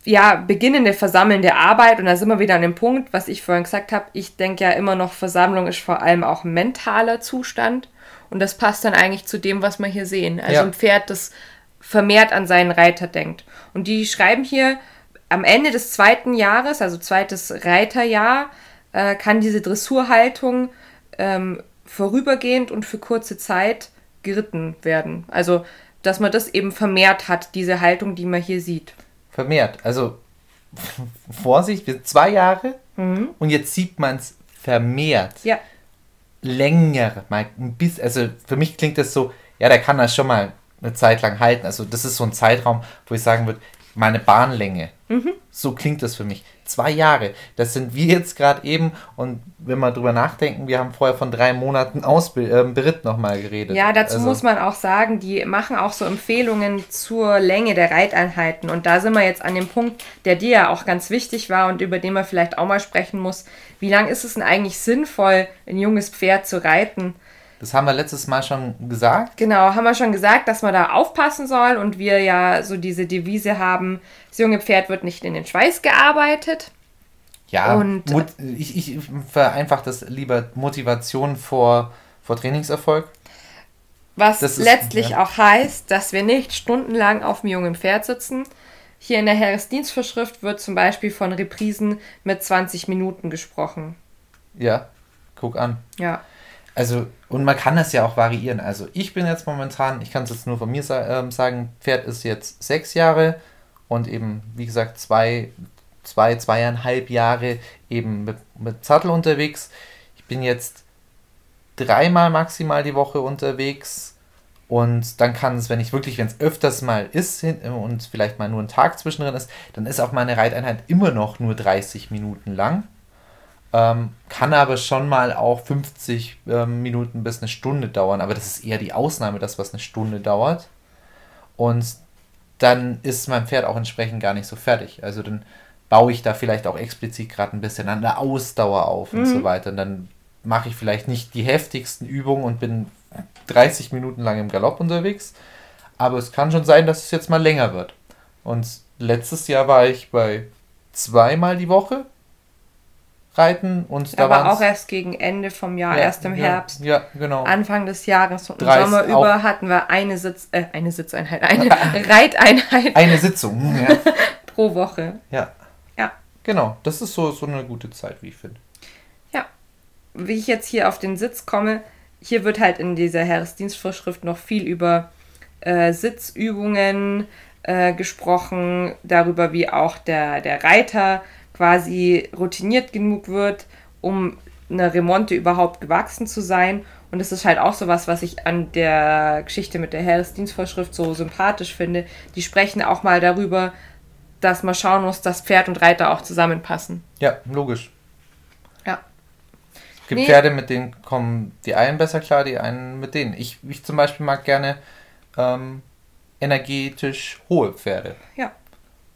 ja, beginnende versammelnde Arbeit. Und da sind wir wieder an dem Punkt, was ich vorhin gesagt habe. Ich denke ja immer noch, Versammlung ist vor allem auch mentaler Zustand. Und das passt dann eigentlich zu dem, was wir hier sehen. Also ja. ein Pferd, das vermehrt an seinen Reiter denkt. Und die schreiben hier, am Ende des zweiten Jahres, also zweites Reiterjahr, äh, kann diese Dressurhaltung ähm, vorübergehend und für kurze Zeit geritten werden. Also, dass man das eben vermehrt hat, diese Haltung, die man hier sieht. Vermehrt. Also, *laughs* Vorsicht, wir sind zwei Jahre mhm. und jetzt sieht man es vermehrt. Ja. Länger, mal ein bisschen, also für mich klingt das so, ja, der kann das schon mal eine Zeit lang halten. Also das ist so ein Zeitraum, wo ich sagen würde, meine Bahnlänge. Mhm. So klingt das für mich. Zwei Jahre. Das sind wir jetzt gerade eben. Und wenn wir drüber nachdenken, wir haben vorher von drei Monaten Ausbild äh, Beritt nochmal geredet. Ja, dazu also. muss man auch sagen, die machen auch so Empfehlungen zur Länge der Reiteinheiten. Und da sind wir jetzt an dem Punkt, der dir ja auch ganz wichtig war und über den man vielleicht auch mal sprechen muss. Wie lang ist es denn eigentlich sinnvoll, ein junges Pferd zu reiten? Das haben wir letztes Mal schon gesagt. Genau, haben wir schon gesagt, dass man da aufpassen soll und wir ja so diese Devise haben, das junge Pferd wird nicht in den Schweiß gearbeitet. Ja, und ich, ich vereinfache das lieber Motivation vor, vor Trainingserfolg. Was ist, letztlich ja. auch heißt, dass wir nicht stundenlang auf dem jungen Pferd sitzen. Hier in der Heeresdienstvorschrift wird zum Beispiel von Reprisen mit 20 Minuten gesprochen. Ja, guck an. Ja. Also, und man kann das ja auch variieren. Also, ich bin jetzt momentan, ich kann es jetzt nur von mir äh, sagen, Pferd ist jetzt sechs Jahre und eben, wie gesagt, zwei, zwei zweieinhalb Jahre eben mit, mit Sattel unterwegs. Ich bin jetzt dreimal maximal die Woche unterwegs. Und dann kann es, wenn ich wirklich, wenn es öfters mal ist und vielleicht mal nur ein Tag zwischendrin ist, dann ist auch meine Reiteinheit immer noch nur 30 Minuten lang. Ähm, kann aber schon mal auch 50 ähm, Minuten bis eine Stunde dauern, aber das ist eher die Ausnahme, das was eine Stunde dauert. Und dann ist mein Pferd auch entsprechend gar nicht so fertig. Also dann baue ich da vielleicht auch explizit gerade ein bisschen an der Ausdauer auf mhm. und so mhm. weiter. Und dann mache ich vielleicht nicht die heftigsten Übungen und bin 30 Minuten lang im Galopp unterwegs. Aber es kann schon sein, dass es jetzt mal länger wird. Und letztes Jahr war ich bei zweimal die Woche reiten und Aber auch erst gegen Ende vom Jahr, ja, erst im ja, Herbst. Ja, genau. Anfang des Jahres und im Sommer über hatten wir eine Sitz, äh, eine Sitzeinheit, eine *laughs* Reiteinheit. Eine Sitzung, *laughs* ja. pro Woche. Ja. Ja. Genau, das ist so, so eine gute Zeit, wie ich finde. Ja. Wie ich jetzt hier auf den Sitz komme, hier wird halt in dieser Heeresdienstvorschrift noch viel über äh, Sitzübungen äh, gesprochen, darüber, wie auch der, der Reiter quasi routiniert genug wird, um eine Remonte überhaupt gewachsen zu sein. Und das ist halt auch so was, was ich an der Geschichte mit der Heeresdienstvorschrift so sympathisch finde. Die sprechen auch mal darüber, dass man schauen muss, dass Pferd und Reiter auch zusammenpassen. Ja, logisch. Ja. Es gibt nee. Pferde, mit denen kommen die einen besser klar, die einen mit denen. Ich, ich zum Beispiel mag gerne ähm, energetisch hohe Pferde. Ja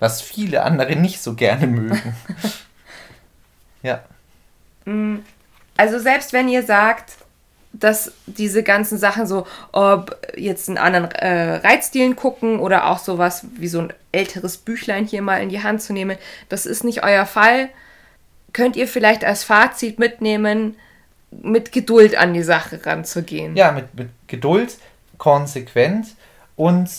was viele andere nicht so gerne mögen. *laughs* ja. Mm, also selbst wenn ihr sagt, dass diese ganzen Sachen so, ob jetzt einen anderen äh, Reitstilen gucken oder auch sowas wie so ein älteres Büchlein hier mal in die Hand zu nehmen, das ist nicht euer Fall, könnt ihr vielleicht als Fazit mitnehmen, mit Geduld an die Sache ranzugehen. Ja, mit, mit Geduld, konsequent und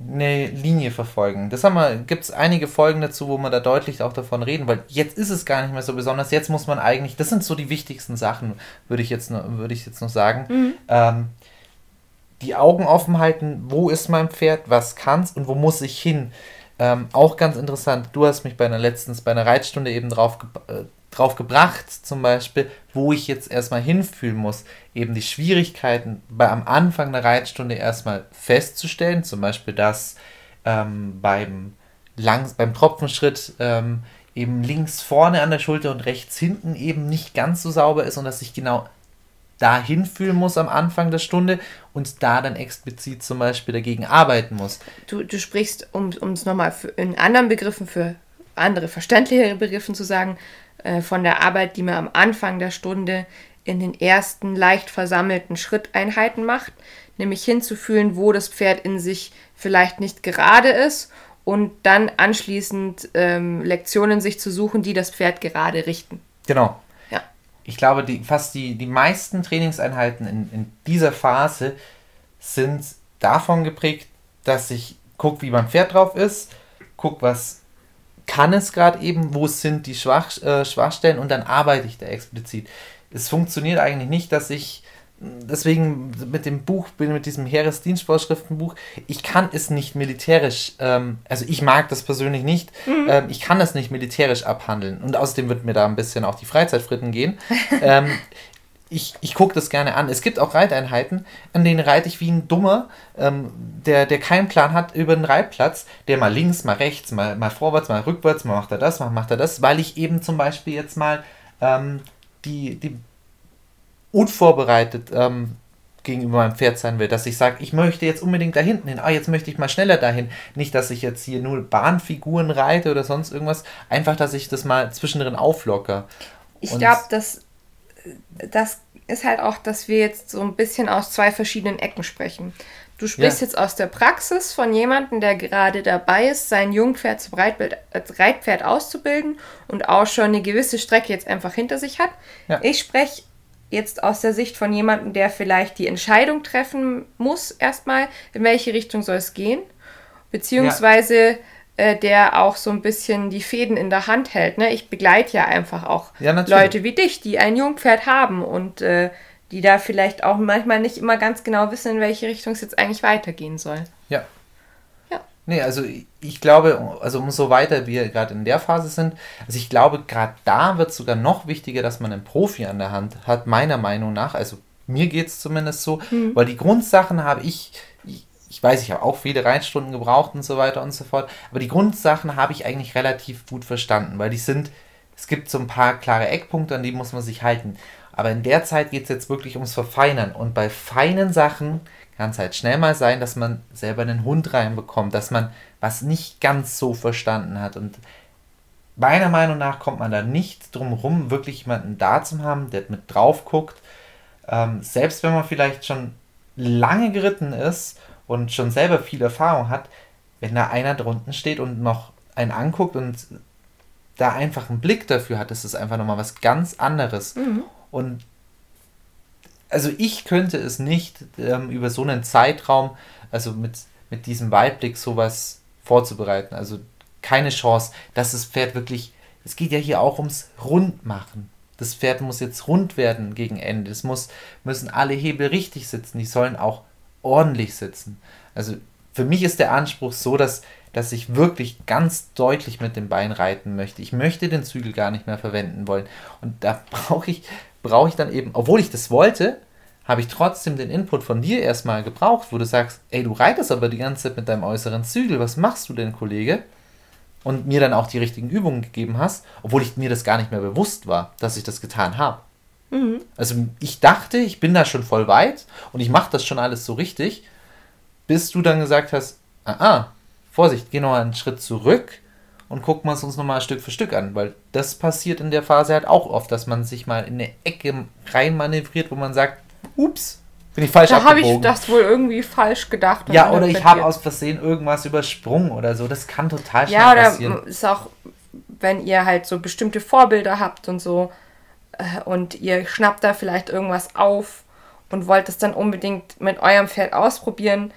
eine Linie verfolgen. Das haben wir, gibt es einige Folgen dazu, wo wir da deutlich auch davon reden, weil jetzt ist es gar nicht mehr so besonders. Jetzt muss man eigentlich, das sind so die wichtigsten Sachen, würde ich jetzt, würde ich jetzt noch sagen. Mhm. Ähm, die Augen offen halten, wo ist mein Pferd, was kann's und wo muss ich hin. Ähm, auch ganz interessant, du hast mich bei einer letztens bei einer Reitstunde eben drauf, äh, drauf gebracht, zum Beispiel, wo ich jetzt erstmal hinfühlen muss, eben die Schwierigkeiten bei, am Anfang der Reitstunde erstmal festzustellen, zum Beispiel, dass ähm, beim, Langs-, beim Tropfenschritt ähm, eben links vorne an der Schulter und rechts hinten eben nicht ganz so sauber ist und dass ich genau dahin fühlen muss am Anfang der Stunde und da dann explizit zum Beispiel dagegen arbeiten muss. Du, du sprichst, um es nochmal in anderen Begriffen für andere verständlichere Begriffen zu sagen, äh, von der Arbeit, die man am Anfang der Stunde in den ersten leicht versammelten Schritteinheiten macht, nämlich hinzufühlen, wo das Pferd in sich vielleicht nicht gerade ist und dann anschließend ähm, Lektionen sich zu suchen, die das Pferd gerade richten. Genau. Ja. Ich glaube, die, fast die, die meisten Trainingseinheiten in, in dieser Phase sind davon geprägt, dass ich gucke, wie mein Pferd drauf ist, gucke, was kann es gerade eben, wo sind die Schwach, äh, Schwachstellen und dann arbeite ich da explizit. Es funktioniert eigentlich nicht, dass ich deswegen mit dem Buch, mit diesem Heeresdienstvorschriftenbuch, ich kann es nicht militärisch, ähm, also ich mag das persönlich nicht, mhm. ähm, ich kann das nicht militärisch abhandeln. Und außerdem wird mir da ein bisschen auch die Freizeitfritten gehen. *laughs* ähm, ich, ich gucke das gerne an. Es gibt auch Reiteinheiten, an denen reite ich wie ein Dummer, ähm, der, der keinen Plan hat über den Reitplatz, der mal links, mal rechts, mal, mal vorwärts, mal rückwärts, mal macht er das, mal macht er das, weil ich eben zum Beispiel jetzt mal ähm, die, die unvorbereitet ähm, gegenüber meinem Pferd sein will, dass ich sage, ich möchte jetzt unbedingt da hinten hin, ah, jetzt möchte ich mal schneller dahin. Nicht, dass ich jetzt hier nur Bahnfiguren reite oder sonst irgendwas, einfach, dass ich das mal zwischendrin auflocker. Ich glaube, dass das ist halt auch, dass wir jetzt so ein bisschen aus zwei verschiedenen Ecken sprechen. Du sprichst ja. jetzt aus der Praxis von jemandem, der gerade dabei ist, sein Jungpferd zum Reitbild, als Reitpferd auszubilden und auch schon eine gewisse Strecke jetzt einfach hinter sich hat. Ja. Ich spreche jetzt aus der Sicht von jemandem, der vielleicht die Entscheidung treffen muss, erstmal, in welche Richtung soll es gehen, beziehungsweise ja äh, der auch so ein bisschen die Fäden in der Hand hält. Ne? Ich begleite ja einfach auch ja, Leute wie dich, die ein Jungpferd haben und äh, die da vielleicht auch manchmal nicht immer ganz genau wissen, in welche Richtung es jetzt eigentlich weitergehen soll. Ja. Ja. Nee, also ich glaube, also umso weiter wir gerade in der Phase sind, also ich glaube, gerade da wird es sogar noch wichtiger, dass man einen Profi an der Hand hat, meiner Meinung nach. Also mir geht es zumindest so, mhm. weil die Grundsachen habe ich ich weiß, ich habe auch viele Reitstunden gebraucht und so weiter und so fort, aber die Grundsachen habe ich eigentlich relativ gut verstanden, weil die sind, es gibt so ein paar klare Eckpunkte, an die muss man sich halten. Aber in der Zeit geht es jetzt wirklich ums Verfeinern. Und bei feinen Sachen kann es halt schnell mal sein, dass man selber einen Hund reinbekommt, dass man was nicht ganz so verstanden hat. Und meiner Meinung nach kommt man da nicht drum rum, wirklich jemanden da zu haben, der mit drauf guckt. Ähm, selbst wenn man vielleicht schon lange geritten ist und schon selber viel Erfahrung hat, wenn da einer drunten steht und noch einen anguckt und da einfach einen Blick dafür hat, ist es einfach nochmal was ganz anderes. Mhm. Und also ich könnte es nicht ähm, über so einen Zeitraum, also mit, mit diesem Weitblick sowas vorzubereiten. Also keine Chance, dass das Pferd wirklich, es geht ja hier auch ums Rundmachen. Das Pferd muss jetzt rund werden gegen Ende. Es muss, müssen alle Hebel richtig sitzen. Die sollen auch ordentlich sitzen. Also für mich ist der Anspruch so, dass, dass ich wirklich ganz deutlich mit dem Bein reiten möchte. Ich möchte den Zügel gar nicht mehr verwenden wollen. Und da *laughs* brauche ich, brauche ich dann eben, obwohl ich das wollte, habe ich trotzdem den Input von dir erstmal gebraucht, wo du sagst, ey, du reitest aber die ganze Zeit mit deinem äußeren Zügel, was machst du denn, Kollege? Und mir dann auch die richtigen Übungen gegeben hast, obwohl ich mir das gar nicht mehr bewusst war, dass ich das getan habe. Mhm. Also ich dachte, ich bin da schon voll weit und ich mache das schon alles so richtig, bis du dann gesagt hast, ah, ah Vorsicht, geh noch einen Schritt zurück und gucken wir es uns nochmal Stück für Stück an, weil das passiert in der Phase halt auch oft, dass man sich mal in eine Ecke reinmanövriert, wo man sagt, ups, bin ich falsch Da habe ich das wohl irgendwie falsch gedacht. Ja, oder ich habe aus Versehen irgendwas übersprungen oder so. Das kann total schnell ja, oder passieren. ist auch, wenn ihr halt so bestimmte Vorbilder habt und so, und ihr schnappt da vielleicht irgendwas auf und wollt es dann unbedingt mit eurem Pferd ausprobieren,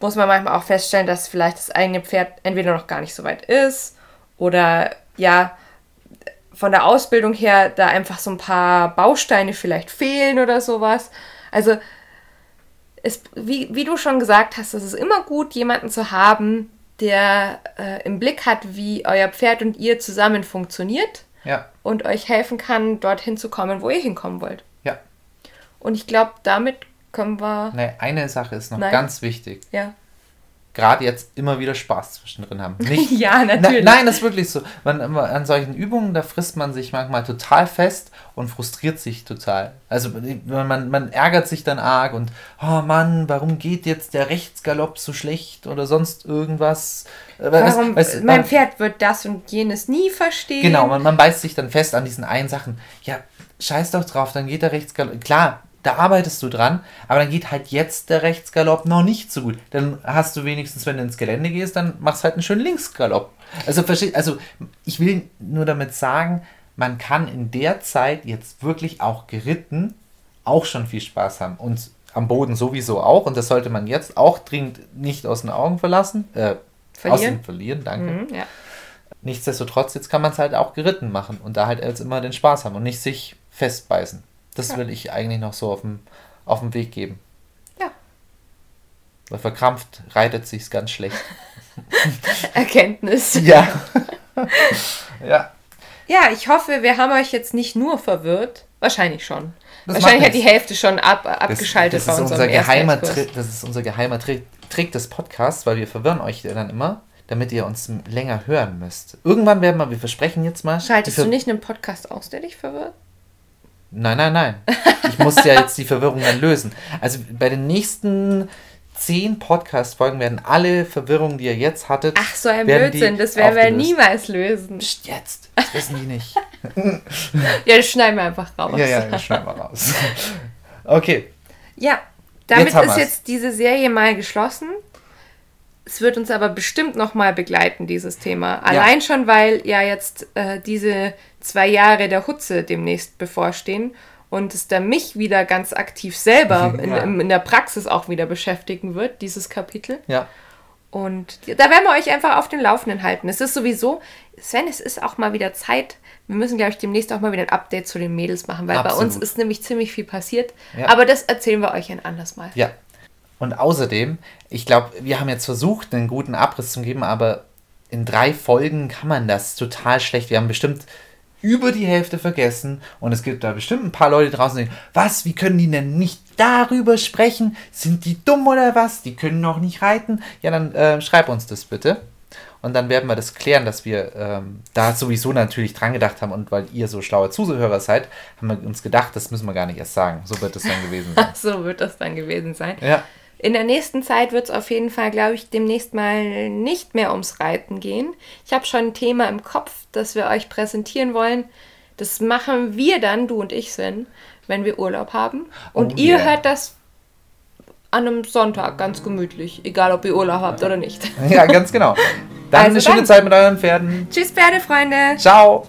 muss man manchmal auch feststellen, dass vielleicht das eigene Pferd entweder noch gar nicht so weit ist oder ja, von der Ausbildung her da einfach so ein paar Bausteine vielleicht fehlen oder sowas. Also, es, wie, wie du schon gesagt hast, es ist immer gut, jemanden zu haben, der äh, im Blick hat, wie euer Pferd und ihr zusammen funktioniert ja. und euch helfen kann, dorthin zu kommen, wo ihr hinkommen wollt. Ja. Und ich glaube, damit können wir. Nee, eine Sache ist noch Nein. ganz wichtig. Ja. Gerade jetzt immer wieder Spaß zwischendrin haben. *laughs* Nicht, ja, natürlich. Na, nein, das ist wirklich so. Man, an solchen Übungen, da frisst man sich manchmal total fest und frustriert sich total. Also man, man ärgert sich dann arg und, oh Mann, warum geht jetzt der Rechtsgalopp so schlecht oder sonst irgendwas? Warum, weißt, mein Pferd wird das und jenes nie verstehen. Genau, man, man beißt sich dann fest an diesen einen Sachen. Ja, scheiß doch drauf, dann geht der Rechtsgalopp. Klar, da arbeitest du dran, aber dann geht halt jetzt der Rechtsgalopp noch nicht so gut. Dann hast du wenigstens, wenn du ins Gelände gehst, dann machst halt einen schönen Linksgalopp. Also, also ich will nur damit sagen, man kann in der Zeit jetzt wirklich auch geritten auch schon viel Spaß haben und am Boden sowieso auch und das sollte man jetzt auch dringend nicht aus den Augen verlassen, äh, verlieren, aus den verlieren, danke. Mhm, ja. Nichtsdestotrotz, jetzt kann man es halt auch geritten machen und da halt als immer den Spaß haben und nicht sich festbeißen. Das ja. will ich eigentlich noch so auf dem, auf dem Weg geben. Ja. Weil verkrampft reitet sich's ganz schlecht. *laughs* Erkenntnis. *laughs* Ja. *laughs* ja. Ja, ich hoffe, wir haben euch jetzt nicht nur verwirrt. Wahrscheinlich schon. Das Wahrscheinlich hat die Hälfte schon ab, abgeschaltet das, das bei ist unser geheimer Trick, Das ist unser geheimer Trick, Trick des Podcasts, weil wir verwirren euch dann immer, damit ihr uns länger hören müsst. Irgendwann werden wir, wir versprechen jetzt mal. Schaltest du nicht einen Podcast aus, der dich verwirrt? Nein, nein, nein. Ich muss ja jetzt die Verwirrung dann lösen. Also bei den nächsten zehn Podcast-Folgen werden alle Verwirrungen, die ihr jetzt hattet. Ach, so ein Blödsinn, das werden wir niemals lösen. Psst, jetzt, das wissen die nicht. *laughs* ja, das schneiden wir einfach raus. Ja, ja, das schneiden wir raus. Okay. Ja, damit jetzt ist jetzt diese Serie mal geschlossen. Es wird uns aber bestimmt nochmal begleiten, dieses Thema. Allein ja. schon, weil ja jetzt äh, diese zwei Jahre der Hutze demnächst bevorstehen und es dann mich wieder ganz aktiv selber in, ja. in, in, der Praxis auch wieder beschäftigen wird, dieses Kapitel. Ja. Und da werden wir euch einfach auf den Laufenden halten. Es ist sowieso, Sven, es ist auch mal wieder Zeit. Wir müssen, glaube ich, demnächst auch mal wieder ein Update zu den Mädels machen, weil Absolut. bei uns ist nämlich ziemlich viel passiert. Ja. Aber das erzählen wir euch ein anderes Mal. Ja, und außerdem, ich glaube, wir haben jetzt versucht, einen guten Abriss zu geben, aber in drei Folgen kann man das total schlecht. Wir haben bestimmt über die Hälfte vergessen und es gibt da bestimmt ein paar Leute draußen, die denken, was, wie können die denn nicht darüber sprechen? Sind die dumm oder was? Die können noch nicht reiten? Ja, dann äh, schreib uns das bitte. Und dann werden wir das klären, dass wir ähm, da sowieso natürlich dran gedacht haben und weil ihr so schlaue Zuhörer seid, haben wir uns gedacht, das müssen wir gar nicht erst sagen. So wird es dann gewesen sein. *laughs* so wird das dann gewesen sein. Ja. In der nächsten Zeit wird es auf jeden Fall, glaube ich, demnächst mal nicht mehr ums Reiten gehen. Ich habe schon ein Thema im Kopf, das wir euch präsentieren wollen. Das machen wir dann, du und ich, Sven, wenn wir Urlaub haben. Und oh, ihr yeah. hört das an einem Sonntag ganz gemütlich, egal ob ihr Urlaub habt oder nicht. Ja, ganz genau. Dann also eine schöne dann. Zeit mit euren Pferden. Tschüss, Pferdefreunde. Ciao.